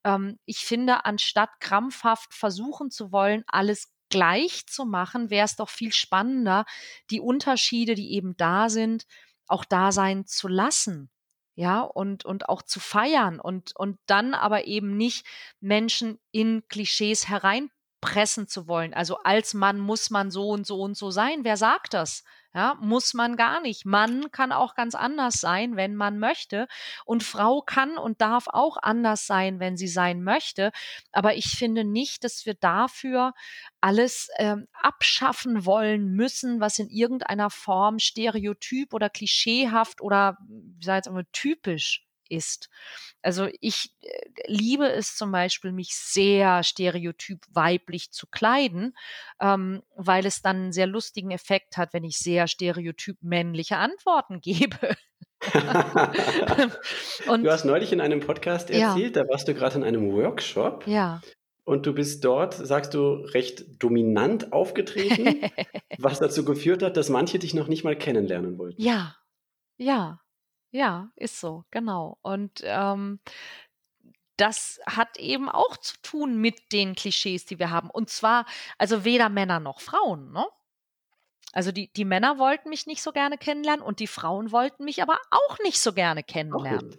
ähm, ich finde, anstatt krampfhaft versuchen zu wollen, alles gleich zu machen, wäre es doch viel spannender, die Unterschiede, die eben da sind, auch da sein zu lassen ja, und, und auch zu feiern und, und dann aber eben nicht Menschen in Klischees hereinpressen zu wollen. Also als Mann muss man so und so und so sein. Wer sagt das? Ja, muss man gar nicht. Mann kann auch ganz anders sein, wenn man möchte. Und Frau kann und darf auch anders sein, wenn sie sein möchte. Aber ich finde nicht, dass wir dafür alles ähm, abschaffen wollen müssen, was in irgendeiner Form stereotyp oder klischeehaft oder, wie sage ich jetzt typisch ist. Also ich äh, liebe es zum Beispiel, mich sehr stereotyp weiblich zu kleiden, ähm, weil es dann einen sehr lustigen Effekt hat, wenn ich sehr stereotyp männliche Antworten (laughs) gebe. (laughs) und, du hast neulich in einem Podcast erzählt, ja. da warst du gerade in einem Workshop. Ja. Und du bist dort, sagst du, recht dominant aufgetreten, (laughs) was dazu geführt hat, dass manche dich noch nicht mal kennenlernen wollten. Ja, ja. Ja, ist so, genau. Und ähm, das hat eben auch zu tun mit den Klischees, die wir haben. Und zwar, also weder Männer noch Frauen, ne? Also die, die Männer wollten mich nicht so gerne kennenlernen und die Frauen wollten mich aber auch nicht so gerne kennenlernen.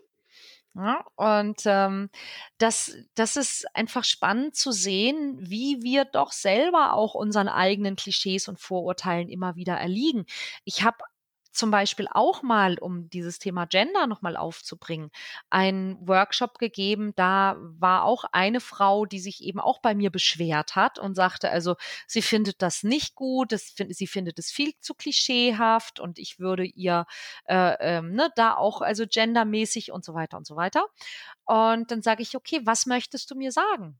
Ja, und ähm, das, das ist einfach spannend zu sehen, wie wir doch selber auch unseren eigenen Klischees und Vorurteilen immer wieder erliegen. Ich habe zum Beispiel auch mal, um dieses Thema Gender nochmal aufzubringen, einen Workshop gegeben. Da war auch eine Frau, die sich eben auch bei mir beschwert hat und sagte, also sie findet das nicht gut, das, sie findet es viel zu klischeehaft und ich würde ihr äh, ähm, ne, da auch also gendermäßig und so weiter und so weiter. Und dann sage ich, okay, was möchtest du mir sagen?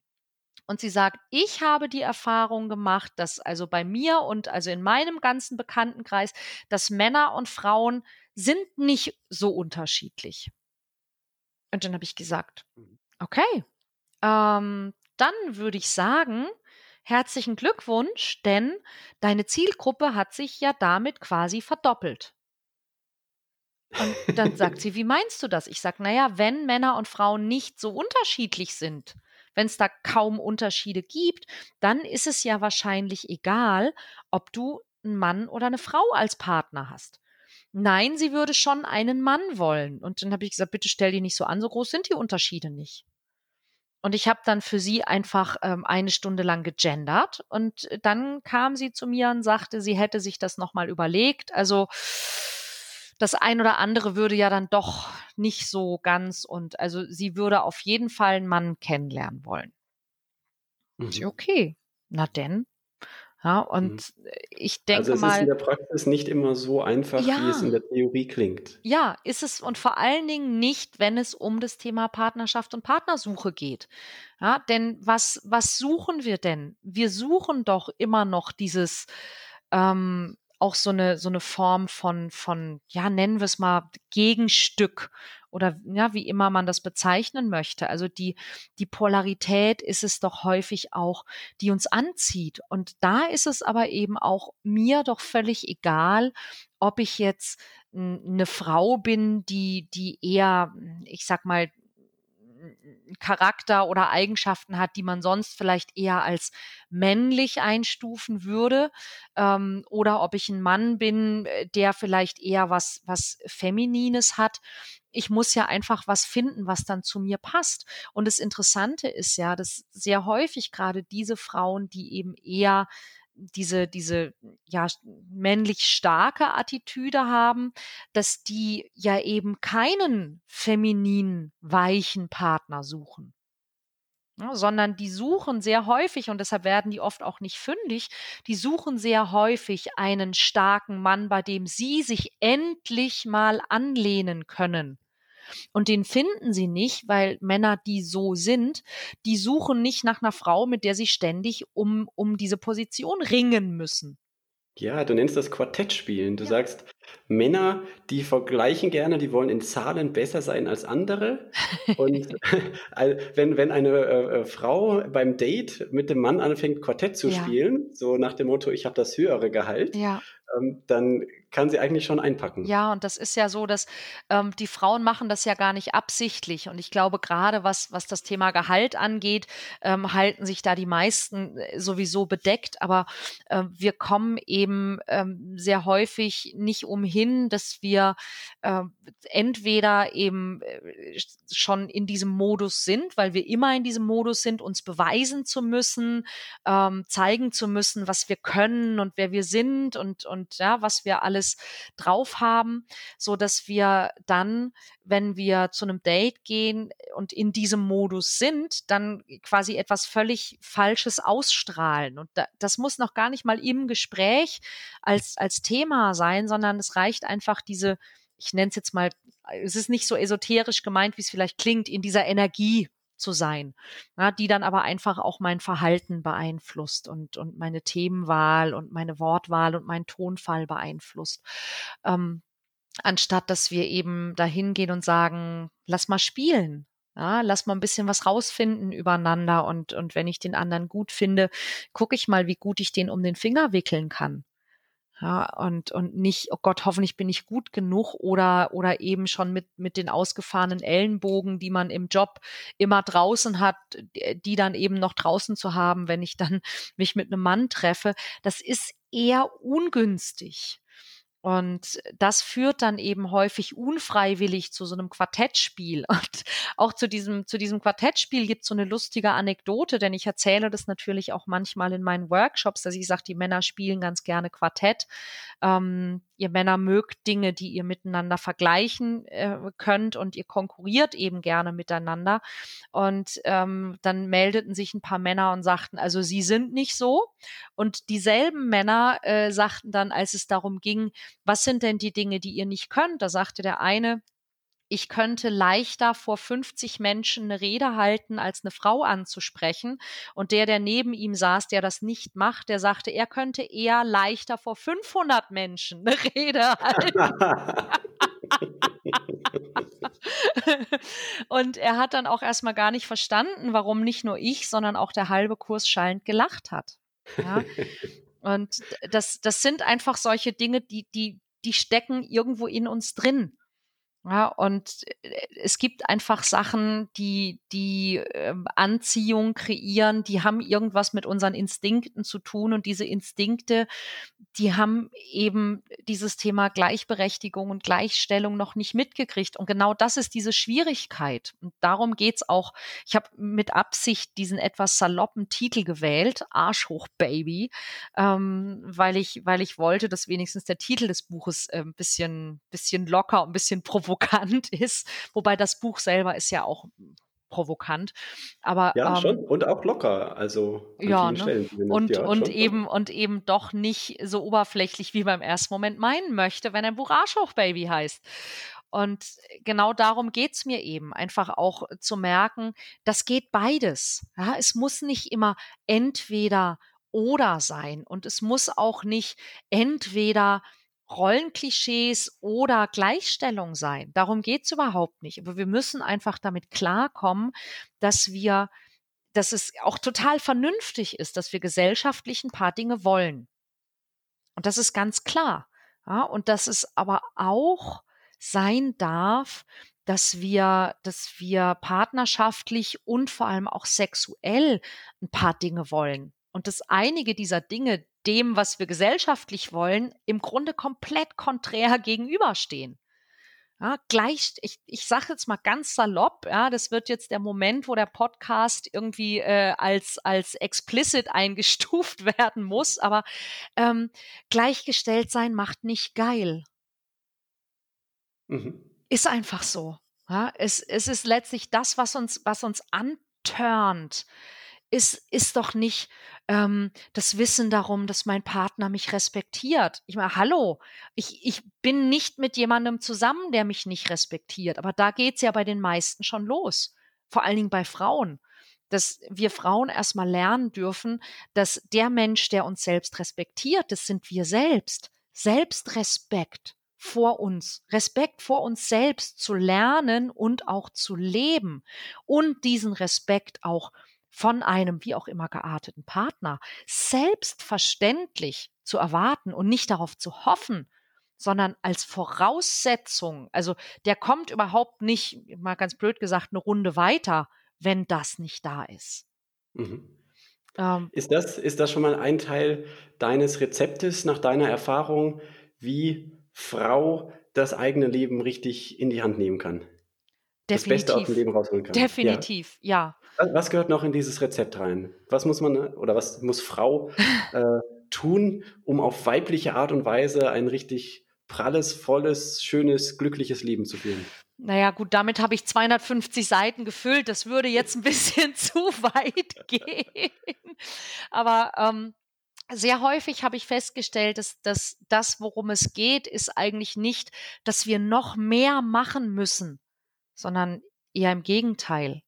Und sie sagt, ich habe die Erfahrung gemacht, dass also bei mir und also in meinem ganzen Bekanntenkreis, dass Männer und Frauen sind nicht so unterschiedlich. Und dann habe ich gesagt, mhm. okay, ähm, dann würde ich sagen, herzlichen Glückwunsch, denn deine Zielgruppe hat sich ja damit quasi verdoppelt. Und dann sagt sie, (laughs) wie meinst du das? Ich sage, naja, wenn Männer und Frauen nicht so unterschiedlich sind, wenn es da kaum Unterschiede gibt, dann ist es ja wahrscheinlich egal, ob du einen Mann oder eine Frau als Partner hast. Nein, sie würde schon einen Mann wollen. Und dann habe ich gesagt, bitte stell die nicht so an, so groß sind die Unterschiede nicht. Und ich habe dann für sie einfach ähm, eine Stunde lang gegendert und dann kam sie zu mir und sagte, sie hätte sich das nochmal überlegt. Also das ein oder andere würde ja dann doch nicht so ganz und also sie würde auf jeden Fall einen Mann kennenlernen wollen. Mhm. Okay, na denn. Ja, und mhm. ich denke also es mal. ist in der Praxis nicht immer so einfach, ja, wie es in der Theorie klingt. Ja, ist es und vor allen Dingen nicht, wenn es um das Thema Partnerschaft und Partnersuche geht. Ja, denn was, was suchen wir denn? Wir suchen doch immer noch dieses, ähm, auch so eine, so eine Form von, von, ja, nennen wir es mal Gegenstück oder ja, wie immer man das bezeichnen möchte. Also die, die Polarität ist es doch häufig auch, die uns anzieht. Und da ist es aber eben auch mir doch völlig egal, ob ich jetzt eine Frau bin, die, die eher, ich sag mal, Charakter oder Eigenschaften hat, die man sonst vielleicht eher als männlich einstufen würde, ähm, oder ob ich ein Mann bin, äh, der vielleicht eher was, was Feminines hat. Ich muss ja einfach was finden, was dann zu mir passt. Und das Interessante ist ja, dass sehr häufig gerade diese Frauen, die eben eher diese, diese ja, männlich starke Attitüde haben, dass die ja eben keinen femininen, weichen Partner suchen. Ja, sondern die suchen sehr häufig, und deshalb werden die oft auch nicht fündig, die suchen sehr häufig einen starken Mann, bei dem sie sich endlich mal anlehnen können. Und den finden sie nicht, weil Männer, die so sind, die suchen nicht nach einer Frau, mit der sie ständig um, um diese Position ringen müssen. Ja, du nennst das Quartett spielen. Du ja. sagst, Männer, die vergleichen gerne, die wollen in Zahlen besser sein als andere. Und (laughs) wenn, wenn eine äh, äh, Frau beim Date mit dem Mann anfängt, Quartett zu ja. spielen, so nach dem Motto, ich habe das höhere Gehalt, ja. ähm, dann kann sie eigentlich schon einpacken. Ja, und das ist ja so, dass ähm, die Frauen machen das ja gar nicht absichtlich. Und ich glaube, gerade was, was das Thema Gehalt angeht, ähm, halten sich da die meisten äh, sowieso bedeckt. Aber äh, wir kommen eben ähm, sehr häufig nicht umhin, dass wir äh, entweder eben äh, schon in diesem Modus sind, weil wir immer in diesem Modus sind, uns beweisen zu müssen, ähm, zeigen zu müssen, was wir können und wer wir sind und, und ja, was wir alles alles drauf haben, so dass wir dann, wenn wir zu einem Date gehen und in diesem Modus sind, dann quasi etwas völlig Falsches ausstrahlen. Und da, das muss noch gar nicht mal im Gespräch als, als Thema sein, sondern es reicht einfach diese ich nenne es jetzt mal, es ist nicht so esoterisch gemeint, wie es vielleicht klingt, in dieser Energie zu sein, ja, die dann aber einfach auch mein Verhalten beeinflusst und, und meine Themenwahl und meine Wortwahl und meinen Tonfall beeinflusst. Ähm, anstatt dass wir eben dahin gehen und sagen, lass mal spielen. Ja, lass mal ein bisschen was rausfinden übereinander und, und wenn ich den anderen gut finde, gucke ich mal, wie gut ich den um den Finger wickeln kann. Ja, und, und nicht, oh Gott, hoffentlich bin ich gut genug oder, oder eben schon mit, mit den ausgefahrenen Ellenbogen, die man im Job immer draußen hat, die dann eben noch draußen zu haben, wenn ich dann (laughs) mich mit einem Mann treffe. Das ist eher ungünstig. Und das führt dann eben häufig unfreiwillig zu so einem Quartettspiel. (laughs) Und auch zu diesem, zu diesem Quartettspiel gibt es so eine lustige Anekdote, denn ich erzähle das natürlich auch manchmal in meinen Workshops, dass ich sage, die Männer spielen ganz gerne Quartett. Ähm, ihr Männer mögt Dinge, die ihr miteinander vergleichen äh, könnt und ihr konkurriert eben gerne miteinander. Und ähm, dann meldeten sich ein paar Männer und sagten, also sie sind nicht so. Und dieselben Männer äh, sagten dann, als es darum ging, was sind denn die Dinge, die ihr nicht könnt? Da sagte der eine, ich könnte leichter vor 50 Menschen eine Rede halten, als eine Frau anzusprechen. Und der, der neben ihm saß, der das nicht macht, der sagte, er könnte eher leichter vor 500 Menschen eine (laughs) Rede halten. und er hat dann auch erstmal gar nicht verstanden, warum nicht nur ich, sondern auch der halbe Kurs schallend gelacht hat. Ja? Und das, das sind einfach solche Dinge, die, die, die stecken irgendwo in uns drin. Ja, und äh, es gibt einfach Sachen, die die äh, Anziehung kreieren, die haben irgendwas mit unseren Instinkten zu tun und diese Instinkte, die haben eben dieses Thema Gleichberechtigung und Gleichstellung noch nicht mitgekriegt und genau das ist diese Schwierigkeit und darum geht's auch. Ich habe mit Absicht diesen etwas saloppen Titel gewählt, Arschhoch Baby, ähm, weil ich weil ich wollte, dass wenigstens der Titel des Buches äh, ein bisschen bisschen locker, ein bisschen provokant provokant (laughs) ist, wobei das Buch selber ist ja auch provokant. Aber ja, ähm, schon und auch locker, also ja, ne? und ja, und eben und eben doch nicht so oberflächlich wie beim ersten Moment meinen möchte, wenn ein Buch Arschhoch-Baby heißt. Und genau darum geht's mir eben, einfach auch zu merken, das geht beides. Ja, es muss nicht immer entweder oder sein und es muss auch nicht entweder Rollenklischees oder Gleichstellung sein. Darum geht's überhaupt nicht. Aber wir müssen einfach damit klarkommen, dass wir, dass es auch total vernünftig ist, dass wir gesellschaftlich ein paar Dinge wollen. Und das ist ganz klar. Ja, und dass es aber auch sein darf, dass wir, dass wir partnerschaftlich und vor allem auch sexuell ein paar Dinge wollen. Und dass einige dieser Dinge dem, was wir gesellschaftlich wollen, im Grunde komplett konträr (laughs) gegenüberstehen. Ja, gleich, ich, ich sage jetzt mal ganz salopp, ja, das wird jetzt der Moment, wo der Podcast irgendwie äh, als, als explicit (laughs) eingestuft werden muss, aber ähm, gleichgestellt sein macht nicht geil. Mhm. Ist einfach so. Ja, es, es ist letztlich das, was uns, was uns antörnt, ist, ist doch nicht ähm, das Wissen darum, dass mein Partner mich respektiert. Ich meine, hallo, ich, ich bin nicht mit jemandem zusammen, der mich nicht respektiert. Aber da geht's ja bei den meisten schon los. Vor allen Dingen bei Frauen. Dass wir Frauen erstmal lernen dürfen, dass der Mensch, der uns selbst respektiert, das sind wir selbst. Selbstrespekt vor uns, Respekt vor uns selbst zu lernen und auch zu leben und diesen Respekt auch von einem wie auch immer gearteten Partner selbstverständlich zu erwarten und nicht darauf zu hoffen, sondern als Voraussetzung. Also der kommt überhaupt nicht, mal ganz blöd gesagt, eine Runde weiter, wenn das nicht da ist. Mhm. Ähm, ist, das, ist das schon mal ein Teil deines Rezeptes nach deiner Erfahrung, wie Frau das eigene Leben richtig in die Hand nehmen kann? Definitiv. Das Beste aus dem Leben rausholen kann. Definitiv, ja. ja. Was gehört noch in dieses Rezept rein? Was muss man oder was muss Frau (laughs) äh, tun, um auf weibliche Art und Weise ein richtig pralles, volles, schönes, glückliches Leben zu führen? Naja, gut, damit habe ich 250 Seiten gefüllt. Das würde jetzt ein bisschen (laughs) zu weit gehen. Aber ähm, sehr häufig habe ich festgestellt, dass, dass das, worum es geht, ist eigentlich nicht, dass wir noch mehr machen müssen, sondern eher im Gegenteil.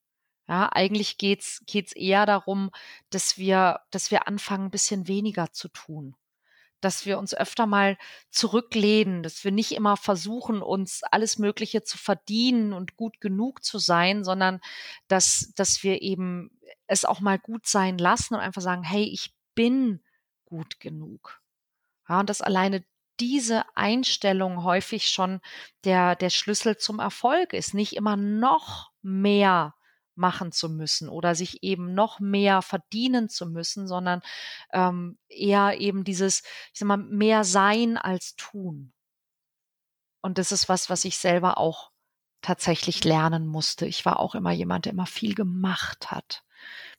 Ja, eigentlich geht's geht's eher darum, dass wir, dass wir anfangen, ein bisschen weniger zu tun. Dass wir uns öfter mal zurücklehnen, dass wir nicht immer versuchen, uns alles Mögliche zu verdienen und gut genug zu sein, sondern dass, dass wir eben es auch mal gut sein lassen und einfach sagen, hey, ich bin gut genug. Ja, und dass alleine diese Einstellung häufig schon der, der Schlüssel zum Erfolg ist, nicht immer noch mehr machen zu müssen oder sich eben noch mehr verdienen zu müssen, sondern ähm, eher eben dieses, ich sag mal, mehr sein als tun. Und das ist was, was ich selber auch tatsächlich lernen musste. Ich war auch immer jemand, der immer viel gemacht hat,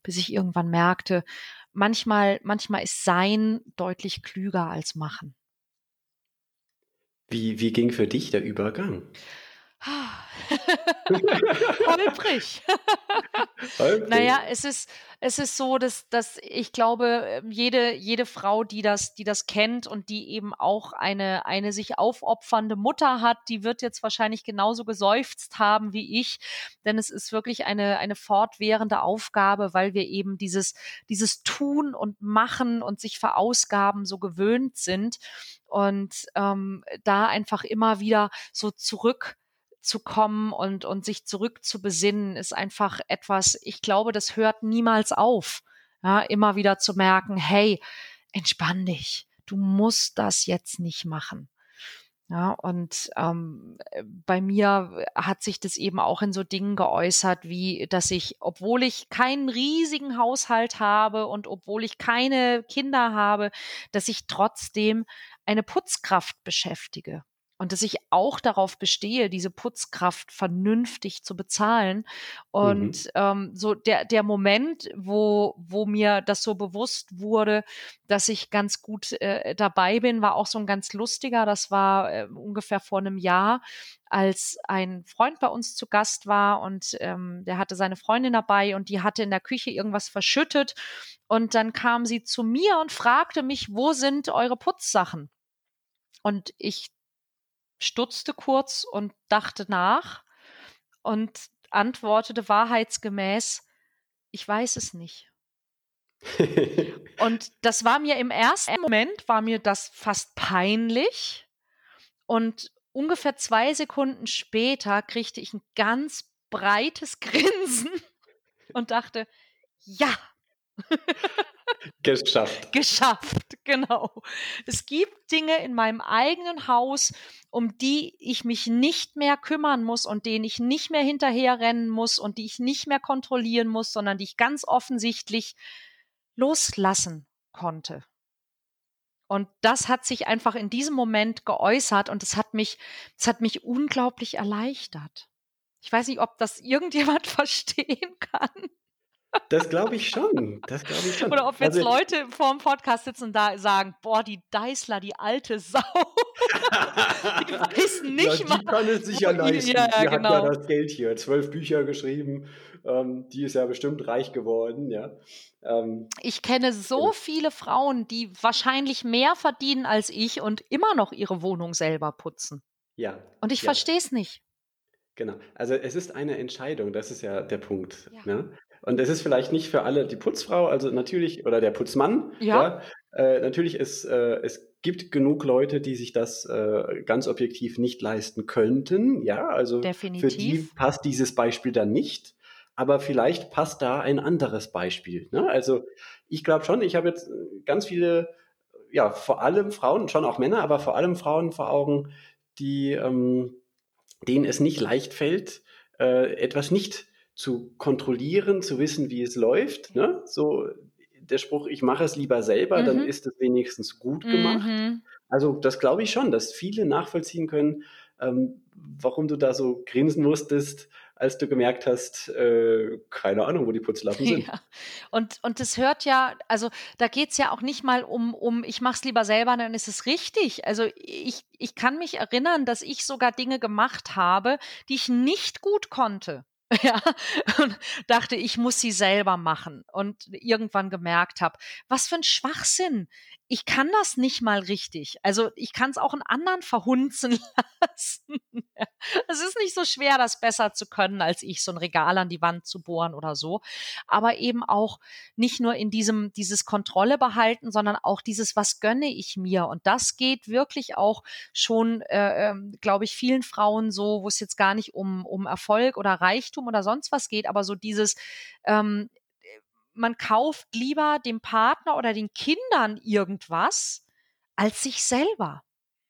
bis ich irgendwann merkte, manchmal, manchmal ist Sein deutlich klüger als Machen. Wie, wie ging für dich der Übergang? (laughs) Holprig. (laughs) Holprig. Naja, es ist, es ist so, dass, dass ich glaube, ähm, jede, jede Frau, die das, die das kennt und die eben auch eine, eine sich aufopfernde Mutter hat, die wird jetzt wahrscheinlich genauso geseufzt haben wie ich. Denn es ist wirklich eine, eine fortwährende Aufgabe, weil wir eben dieses, dieses Tun und Machen und sich verausgaben so gewöhnt sind. Und ähm, da einfach immer wieder so zurück zu kommen und, und sich zurück zu besinnen, ist einfach etwas, ich glaube, das hört niemals auf. Ja, immer wieder zu merken, hey, entspann dich. Du musst das jetzt nicht machen. Ja, und ähm, bei mir hat sich das eben auch in so Dingen geäußert, wie dass ich, obwohl ich keinen riesigen Haushalt habe und obwohl ich keine Kinder habe, dass ich trotzdem eine Putzkraft beschäftige und dass ich auch darauf bestehe, diese Putzkraft vernünftig zu bezahlen. Und mhm. ähm, so der, der Moment, wo, wo mir das so bewusst wurde, dass ich ganz gut äh, dabei bin, war auch so ein ganz lustiger. Das war äh, ungefähr vor einem Jahr, als ein Freund bei uns zu Gast war und ähm, der hatte seine Freundin dabei und die hatte in der Küche irgendwas verschüttet. Und dann kam sie zu mir und fragte mich, wo sind eure Putzsachen? Und ich stutzte kurz und dachte nach und antwortete wahrheitsgemäß, ich weiß es nicht. und (laughs) das war mir im ersten Moment, war mir das fast peinlich. Und ungefähr zwei Sekunden später kriegte ich ein ganz breites (laughs) Grinsen und dachte, ja, Geschafft. Geschafft, genau. Es gibt Dinge in meinem eigenen Haus, um die ich mich nicht mehr kümmern muss und denen ich nicht mehr hinterherrennen muss und die ich nicht mehr kontrollieren muss, sondern die ich ganz offensichtlich loslassen konnte. Und das hat sich einfach in diesem Moment geäußert und es hat mich, es hat mich unglaublich erleichtert. Ich weiß nicht, ob das (laughs) irgendjemand verstehen kann. Das glaube ich schon. Das glaube ich schon. Oder ob jetzt also, Leute vor dem Podcast sitzen und da sagen, boah, die Deißler, die alte Sau. (laughs) die wissen nicht ja, mal. Die kann es sich ja leisten. Ja, ja, die genau. hat ja das Geld hier. Zwölf Bücher geschrieben. Ähm, die ist ja bestimmt reich geworden, ja. Ähm, ich kenne so genau. viele Frauen, die wahrscheinlich mehr verdienen als ich und immer noch ihre Wohnung selber putzen. Ja. Und ich ja. verstehe es nicht. Genau. Also es ist eine Entscheidung, das ist ja der Punkt. Ja. Ne? Und es ist vielleicht nicht für alle die Putzfrau, also natürlich, oder der Putzmann. Ja. ja äh, natürlich, ist, äh, es gibt genug Leute, die sich das äh, ganz objektiv nicht leisten könnten. Ja, also Definitiv. für die passt dieses Beispiel dann nicht. Aber vielleicht passt da ein anderes Beispiel. Ne? Also ich glaube schon, ich habe jetzt ganz viele, ja, vor allem Frauen, schon auch Männer, aber vor allem Frauen vor Augen, die, ähm, denen es nicht leicht fällt, äh, etwas nicht zu kontrollieren, zu wissen, wie es läuft. Ne? So der Spruch, ich mache es lieber selber, mhm. dann ist es wenigstens gut gemacht. Mhm. Also das glaube ich schon, dass viele nachvollziehen können, ähm, warum du da so grinsen musstest, als du gemerkt hast, äh, keine Ahnung, wo die Putzlappen (laughs) sind. Ja. Und, und das hört ja, also da geht es ja auch nicht mal um, um ich mache es lieber selber, dann ist es richtig. Also ich, ich kann mich erinnern, dass ich sogar Dinge gemacht habe, die ich nicht gut konnte. (laughs) Ja, und dachte, ich muss sie selber machen und irgendwann gemerkt habe, was für ein Schwachsinn ich kann das nicht mal richtig. Also ich kann es auch einen anderen verhunzen (laughs) lassen. es ist nicht so schwer, das besser zu können, als ich so ein Regal an die Wand zu bohren oder so. Aber eben auch nicht nur in diesem, dieses Kontrolle behalten, sondern auch dieses, was gönne ich mir? Und das geht wirklich auch schon, äh, äh, glaube ich, vielen Frauen so, wo es jetzt gar nicht um, um Erfolg oder Reichtum oder sonst was geht, aber so dieses, ähm, man kauft lieber dem Partner oder den Kindern irgendwas als sich selber.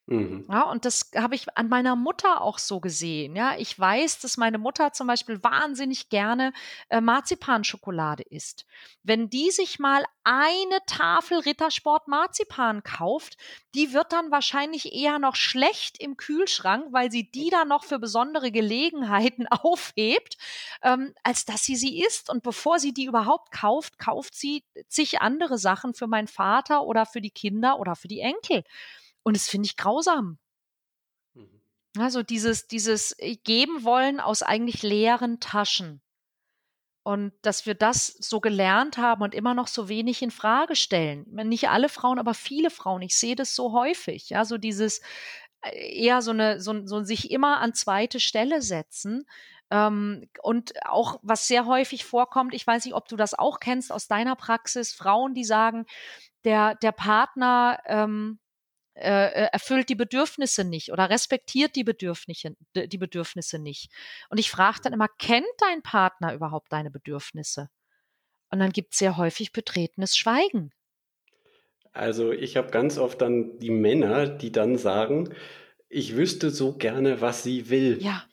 Mhm. Ja, und das habe ich an meiner Mutter auch so gesehen. Ja, ich weiß, dass meine Mutter zum Beispiel wahnsinnig gerne äh, Marzipanschokolade isst. Wenn die sich mal eine Tafel Rittersport Marzipan kauft, die wird dann wahrscheinlich eher noch schlecht im Kühlschrank, weil sie die dann noch für besondere Gelegenheiten (laughs) aufhebt, ähm, als dass sie sie isst. Und bevor sie die überhaupt kauft, kauft sie zig andere Sachen für meinen Vater oder für die Kinder oder für die Enkel. Und das finde ich grausam. Mhm. Also dieses, dieses äh, geben wollen aus eigentlich leeren Taschen. Und dass wir das so gelernt haben und immer noch so wenig in Frage stellen. Nicht alle Frauen, aber viele Frauen. Ich sehe das so häufig. Ja, so dieses äh, eher so eine, so, so sich immer an zweite Stelle setzen. Ähm, und auch was sehr häufig vorkommt, ich weiß nicht, ob du das auch kennst aus deiner Praxis, Frauen, die sagen, der, der Partner, ähm, äh, äh, erfüllt die Bedürfnisse nicht oder respektiert die Bedürfnisse, die Bedürfnisse nicht. Und ich frage dann immer, kennt dein Partner überhaupt deine Bedürfnisse? Und dann gibt es sehr häufig betretenes Schweigen. Also ich habe ganz oft dann die Männer, die dann sagen, ich wüsste so gerne, was sie will. Ja.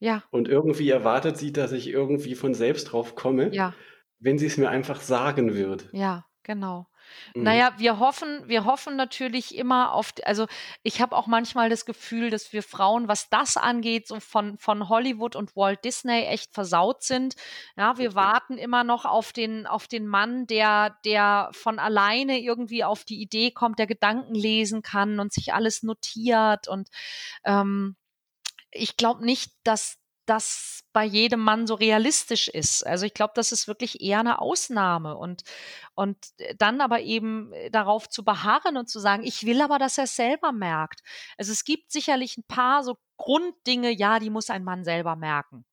Ja. Und irgendwie erwartet sie, dass ich irgendwie von selbst drauf komme, ja. wenn sie es mir einfach sagen wird. Ja, genau. Mhm. Naja, wir hoffen, wir hoffen natürlich immer auf, also ich habe auch manchmal das Gefühl, dass wir Frauen, was das angeht, so von, von Hollywood und Walt Disney echt versaut sind. Ja, wir warten immer noch auf den, auf den Mann, der, der von alleine irgendwie auf die Idee kommt, der Gedanken lesen kann und sich alles notiert und ähm, ich glaube nicht, dass das bei jedem Mann so realistisch ist. Also ich glaube, das ist wirklich eher eine Ausnahme und, und dann aber eben darauf zu beharren und zu sagen, ich will aber, dass er es selber merkt. Also es gibt sicherlich ein paar so Grunddinge, ja, die muss ein Mann selber merken.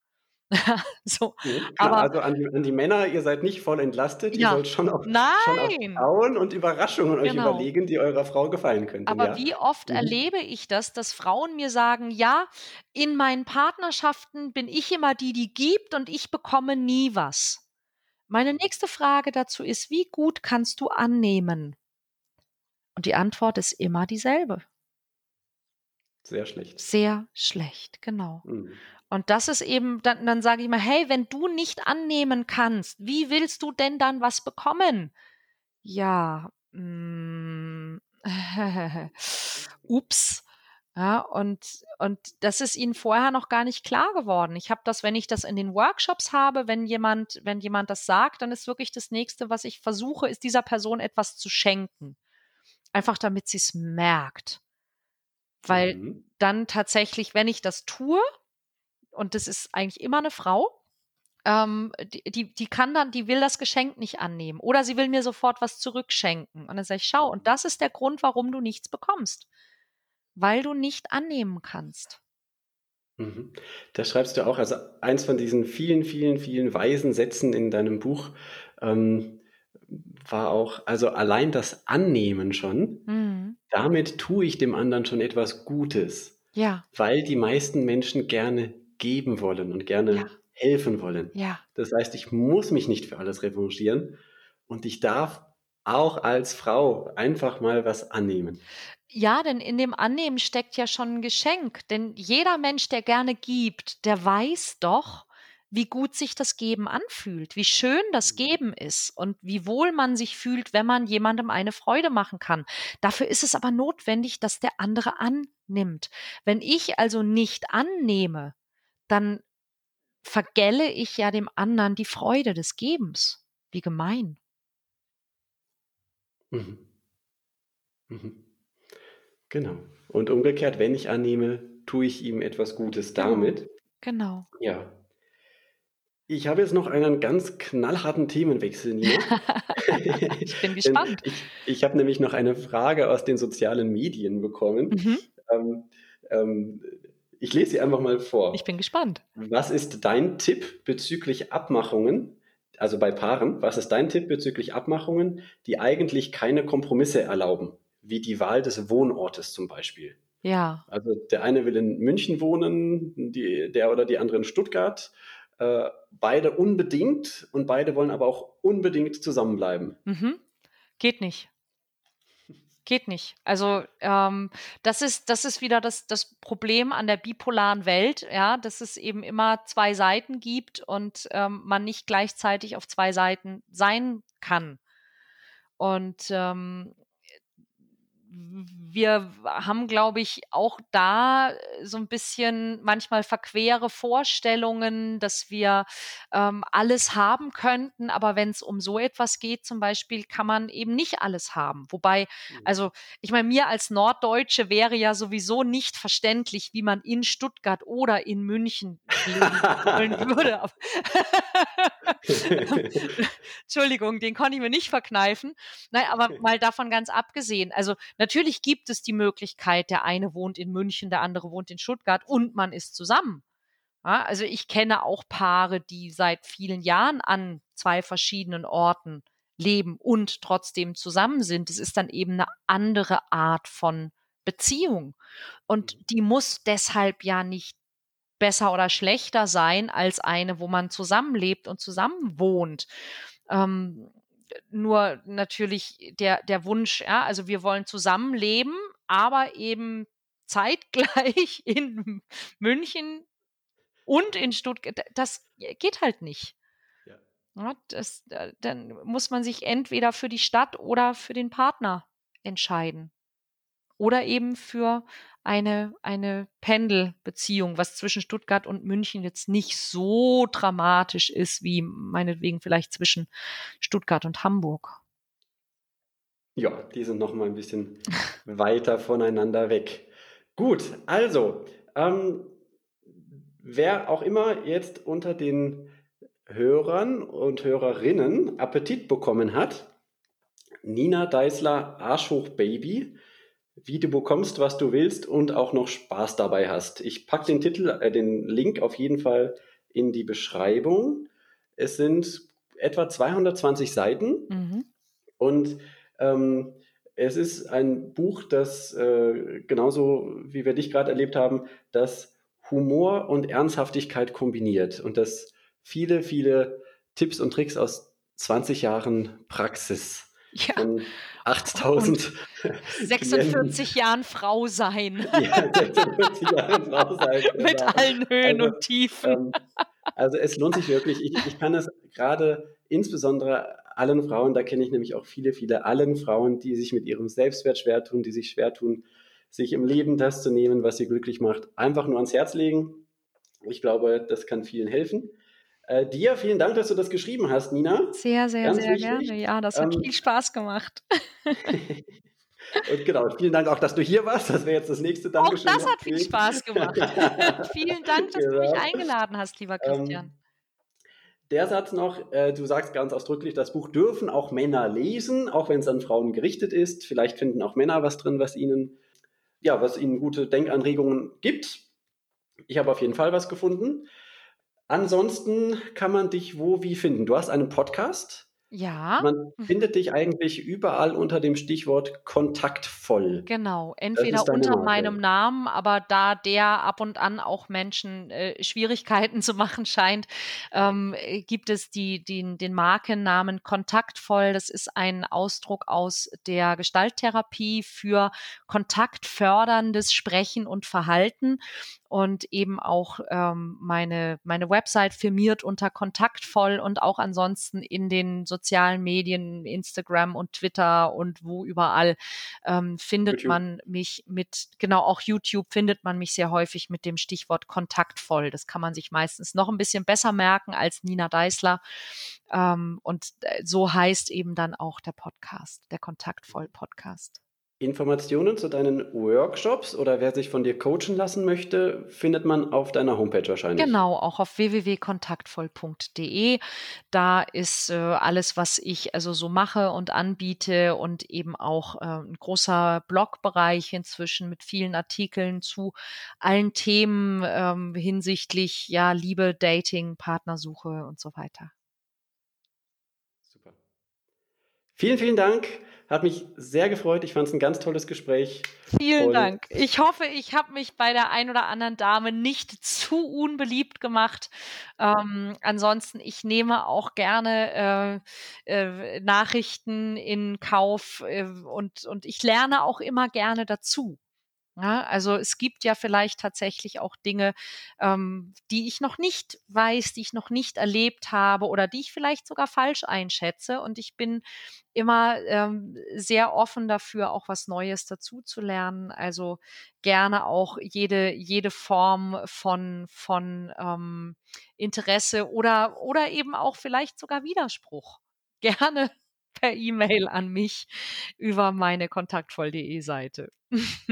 (laughs) so, ja, aber also an die, an die, Männer, ihr seid nicht voll entlastet, ja, ihr sollt schon auf, schon auf Frauen und Überraschungen genau. euch überlegen, die eurer Frau gefallen könnten. Aber ja. wie oft mhm. erlebe ich das, dass Frauen mir sagen, ja, in meinen Partnerschaften bin ich immer die, die gibt und ich bekomme nie was. Meine nächste Frage dazu ist, wie gut kannst du annehmen? Und die Antwort ist immer dieselbe. Sehr schlecht. Sehr schlecht, genau. Mhm. Und das ist eben, dann, dann sage ich mal, hey, wenn du nicht annehmen kannst, wie willst du denn dann was bekommen? Ja, mm, (laughs) ups. Ja, und, und das ist ihnen vorher noch gar nicht klar geworden. Ich habe das, wenn ich das in den Workshops habe, wenn jemand, wenn jemand das sagt, dann ist wirklich das nächste, was ich versuche, ist dieser Person etwas zu schenken. Einfach damit sie es merkt. Weil mhm. dann tatsächlich, wenn ich das tue, und das ist eigentlich immer eine Frau, ähm, die, die, die kann dann, die will das Geschenk nicht annehmen. Oder sie will mir sofort was zurückschenken. Und dann sage ich, schau, und das ist der Grund, warum du nichts bekommst weil du nicht annehmen kannst. Mhm. Da schreibst du auch, also eins von diesen vielen, vielen, vielen weisen Sätzen in deinem Buch ähm, war auch, also allein das Annehmen schon, mhm. damit tue ich dem anderen schon etwas Gutes. Ja. Weil die meisten Menschen gerne geben wollen und gerne ja. helfen wollen. Ja. Das heißt, ich muss mich nicht für alles revanchieren und ich darf auch als Frau einfach mal was annehmen. Ja, denn in dem Annehmen steckt ja schon ein Geschenk. Denn jeder Mensch, der gerne gibt, der weiß doch, wie gut sich das Geben anfühlt, wie schön das mhm. Geben ist und wie wohl man sich fühlt, wenn man jemandem eine Freude machen kann. Dafür ist es aber notwendig, dass der andere annimmt. Wenn ich also nicht annehme, dann vergelle ich ja dem anderen die Freude des Gebens. Wie gemein. Mhm. Mhm. Genau. Und umgekehrt, wenn ich annehme, tue ich ihm etwas Gutes damit. Genau. Ja. Ich habe jetzt noch einen ganz knallharten Themenwechsel, Nina. (laughs) ich bin (laughs) gespannt. ich, ich habe nämlich noch eine Frage aus den sozialen Medien bekommen. Mhm. Ähm, ähm, ich lese sie einfach mal vor. Ich bin gespannt. Was ist dein Tipp bezüglich Abmachungen, also bei Paaren, was ist dein Tipp bezüglich Abmachungen, die eigentlich keine Kompromisse erlauben? wie die Wahl des Wohnortes zum Beispiel. Ja. Also der eine will in München wohnen, die, der oder die andere in Stuttgart. Äh, beide unbedingt und beide wollen aber auch unbedingt zusammenbleiben. Mhm. Geht nicht. Geht nicht. Also ähm, das ist das ist wieder das das Problem an der bipolaren Welt, ja, dass es eben immer zwei Seiten gibt und ähm, man nicht gleichzeitig auf zwei Seiten sein kann. Und ähm, wir haben, glaube ich, auch da so ein bisschen manchmal verquere Vorstellungen, dass wir ähm, alles haben könnten, aber wenn es um so etwas geht, zum Beispiel, kann man eben nicht alles haben. Wobei, mhm. also ich meine, mir als Norddeutsche wäre ja sowieso nicht verständlich, wie man in Stuttgart oder in München leben wollen (laughs) würde. (laughs) (laughs) Entschuldigung, den konnte ich mir nicht verkneifen. Nein, aber mal davon ganz abgesehen. Also Natürlich gibt es die Möglichkeit, der eine wohnt in München, der andere wohnt in Stuttgart und man ist zusammen. Ja, also ich kenne auch Paare, die seit vielen Jahren an zwei verschiedenen Orten leben und trotzdem zusammen sind. Es ist dann eben eine andere Art von Beziehung. Und mhm. die muss deshalb ja nicht besser oder schlechter sein als eine, wo man zusammenlebt und zusammen wohnt. Ähm, nur natürlich der, der Wunsch, ja, also wir wollen zusammenleben, aber eben zeitgleich (laughs) in München und in Stuttgart. Das geht halt nicht. Ja. ja das, dann muss man sich entweder für die Stadt oder für den Partner entscheiden. Oder eben für eine, eine Pendelbeziehung, was zwischen Stuttgart und München jetzt nicht so dramatisch ist, wie meinetwegen vielleicht zwischen Stuttgart und Hamburg. Ja, die sind noch mal ein bisschen (laughs) weiter voneinander weg. Gut, also, ähm, wer auch immer jetzt unter den Hörern und Hörerinnen Appetit bekommen hat, Nina Deißler Arschhoch Baby wie du bekommst, was du willst und auch noch Spaß dabei hast. Ich packe den Titel, äh, den Link auf jeden Fall in die Beschreibung. Es sind etwa 220 Seiten mhm. und ähm, es ist ein Buch, das äh, genauso wie wir dich gerade erlebt haben, das Humor und Ernsthaftigkeit kombiniert und das viele, viele Tipps und Tricks aus 20 Jahren Praxis. Ja. Von 8000 46 Jahren Frau sein. (laughs) Ja, 46 Jahre Frau sein. (laughs) Mit genau. allen Höhen Also, und Tiefen. Ähm, also es lohnt sich wirklich. Ich, ich kann es gerade insbesondere allen Frauen, da kenne ich nämlich auch viele, viele allen Frauen, die sich mit ihrem Selbstwert schwer tun, die sich schwer tun, sich im Leben das zu nehmen, was sie glücklich macht, einfach nur ans Herz legen. Ich glaube, das kann vielen helfen. Äh, dir vielen Dank, dass du das geschrieben hast, Nina. Sehr, sehr, Ganz sehr wichtig. gerne. Ja, das hat Ähm, viel Spaß gemacht. (laughs) Und genau, vielen Dank auch, dass du hier warst. Das wäre jetzt das nächste Auch Dankeschön. das noch hat viel. Spaß gemacht. (laughs) Vielen Dank, dass du mich Genau. eingeladen hast, lieber Ähm, Christian. Der Satz noch, äh, du sagst ganz ausdrücklich, das Buch dürfen auch Männer lesen, auch wenn es an Frauen gerichtet ist. Vielleicht finden auch Männer was drin, was ihnen, ja, was ihnen gute Denkanregungen gibt. Ich habe auf jeden Fall was gefunden. Ansonsten kann man dich wo wie finden? Du hast einen Podcast. Ja, Man Mhm. findet dich eigentlich überall unter dem Stichwort kontaktvoll. genau. Entweder unter Marke. meinem Namen, aber da der ab und an auch Menschen äh, Schwierigkeiten (laughs) zu machen scheint, ähm, äh, gibt es die, den, den Markennamen Kontaktvoll. Das ist ein Ausdruck aus der Gestalttherapie für kontaktförderndes Sprechen und Verhalten. Und eben auch ähm, meine, meine Website firmiert unter Kontaktvoll und auch ansonsten in den sozialen Medien, Instagram und Twitter und wo überall ähm, findet YouTube. man mich mit, genau auch YouTube findet man mich sehr häufig mit dem Stichwort kontaktvoll. Das kann man sich meistens noch ein bisschen besser merken als Nina Deißler. Ähm, und äh, so heißt eben dann auch der Podcast, der Kontaktvoll Podcast. Informationen zu deinen Workshops oder wer sich von dir coachen lassen möchte, findet man auf deiner Homepage wahrscheinlich. Genau, auch auf www.kontaktvoll.de. Da ist äh, alles, was ich also so mache und anbiete und eben auch äh, ein großer Blogbereich inzwischen mit vielen Artikeln zu allen Themen ähm, hinsichtlich ja Liebe, Dating, Partnersuche und so weiter. Super. Vielen, vielen Dank. Hat mich sehr gefreut. Ich fand es ein ganz tolles Gespräch. Vielen Und- Dank. Ich hoffe, ich habe mich bei der ein oder anderen Dame nicht zu unbeliebt gemacht. Ähm, ansonsten, ich nehme auch gerne äh, äh, Nachrichten in Kauf äh, und, und ich lerne auch immer gerne dazu. Ja, also es gibt ja vielleicht tatsächlich auch Dinge, ähm, die ich noch nicht weiß, die ich noch nicht erlebt habe oder die ich vielleicht sogar falsch einschätze. Und ich bin immer ähm, sehr offen dafür, auch was Neues dazu zu lernen. Also gerne auch jede, jede Form von, von ähm, Interesse oder, oder eben auch vielleicht sogar Widerspruch. (laughs) Gerne per E-Mail an mich über meine kontaktvoll.de Seite.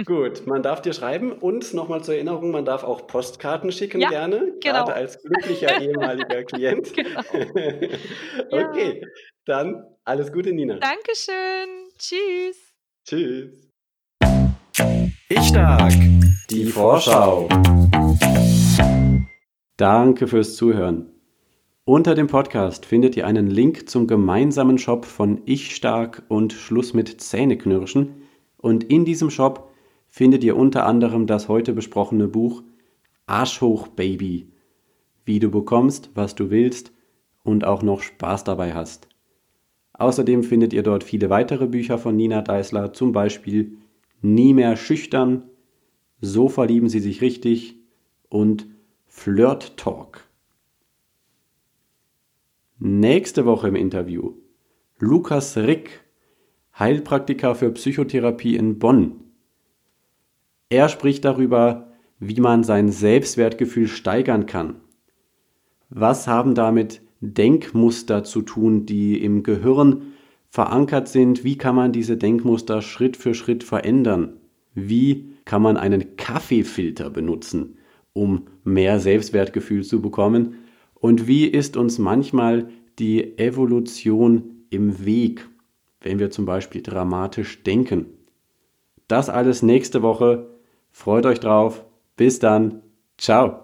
Gut, man darf dir schreiben und nochmal zur Erinnerung, man darf auch Postkarten schicken Ja, gerne, genau. gerade als glücklicher (laughs) ehemaliger Klient. Genau. (laughs) okay, dann alles Gute, Nina. Dankeschön. Tschüss. Tschüss. Ich stark. Die Vorschau. Danke fürs Zuhören. Unter dem Podcast findet ihr einen Link zum gemeinsamen Shop von Ich Stark und Schluss mit Zähneknirschen. Und in diesem Shop findet ihr unter anderem das heute besprochene Buch Arschhoch Baby. Wie du bekommst, was du willst und auch noch Spaß dabei hast. Außerdem findet ihr dort viele weitere Bücher von Nina Deißler, zum Beispiel Nie mehr schüchtern, So verlieben sie sich richtig und Flirt Talk. Nächste Woche im Interview Lukas Rick, Heilpraktiker für Psychotherapie in Bonn. Er spricht darüber, wie man sein Selbstwertgefühl steigern kann. Was haben damit Denkmuster zu tun, die im Gehirn verankert sind? Wie kann man diese Denkmuster Schritt für Schritt verändern? Wie kann man einen Kaffeefilter benutzen, um mehr Selbstwertgefühl zu bekommen? Und wie ist uns manchmal die Evolution im Weg, wenn wir zum Beispiel dramatisch denken? Das alles nächste Woche. Freut euch drauf. Bis dann. Ciao.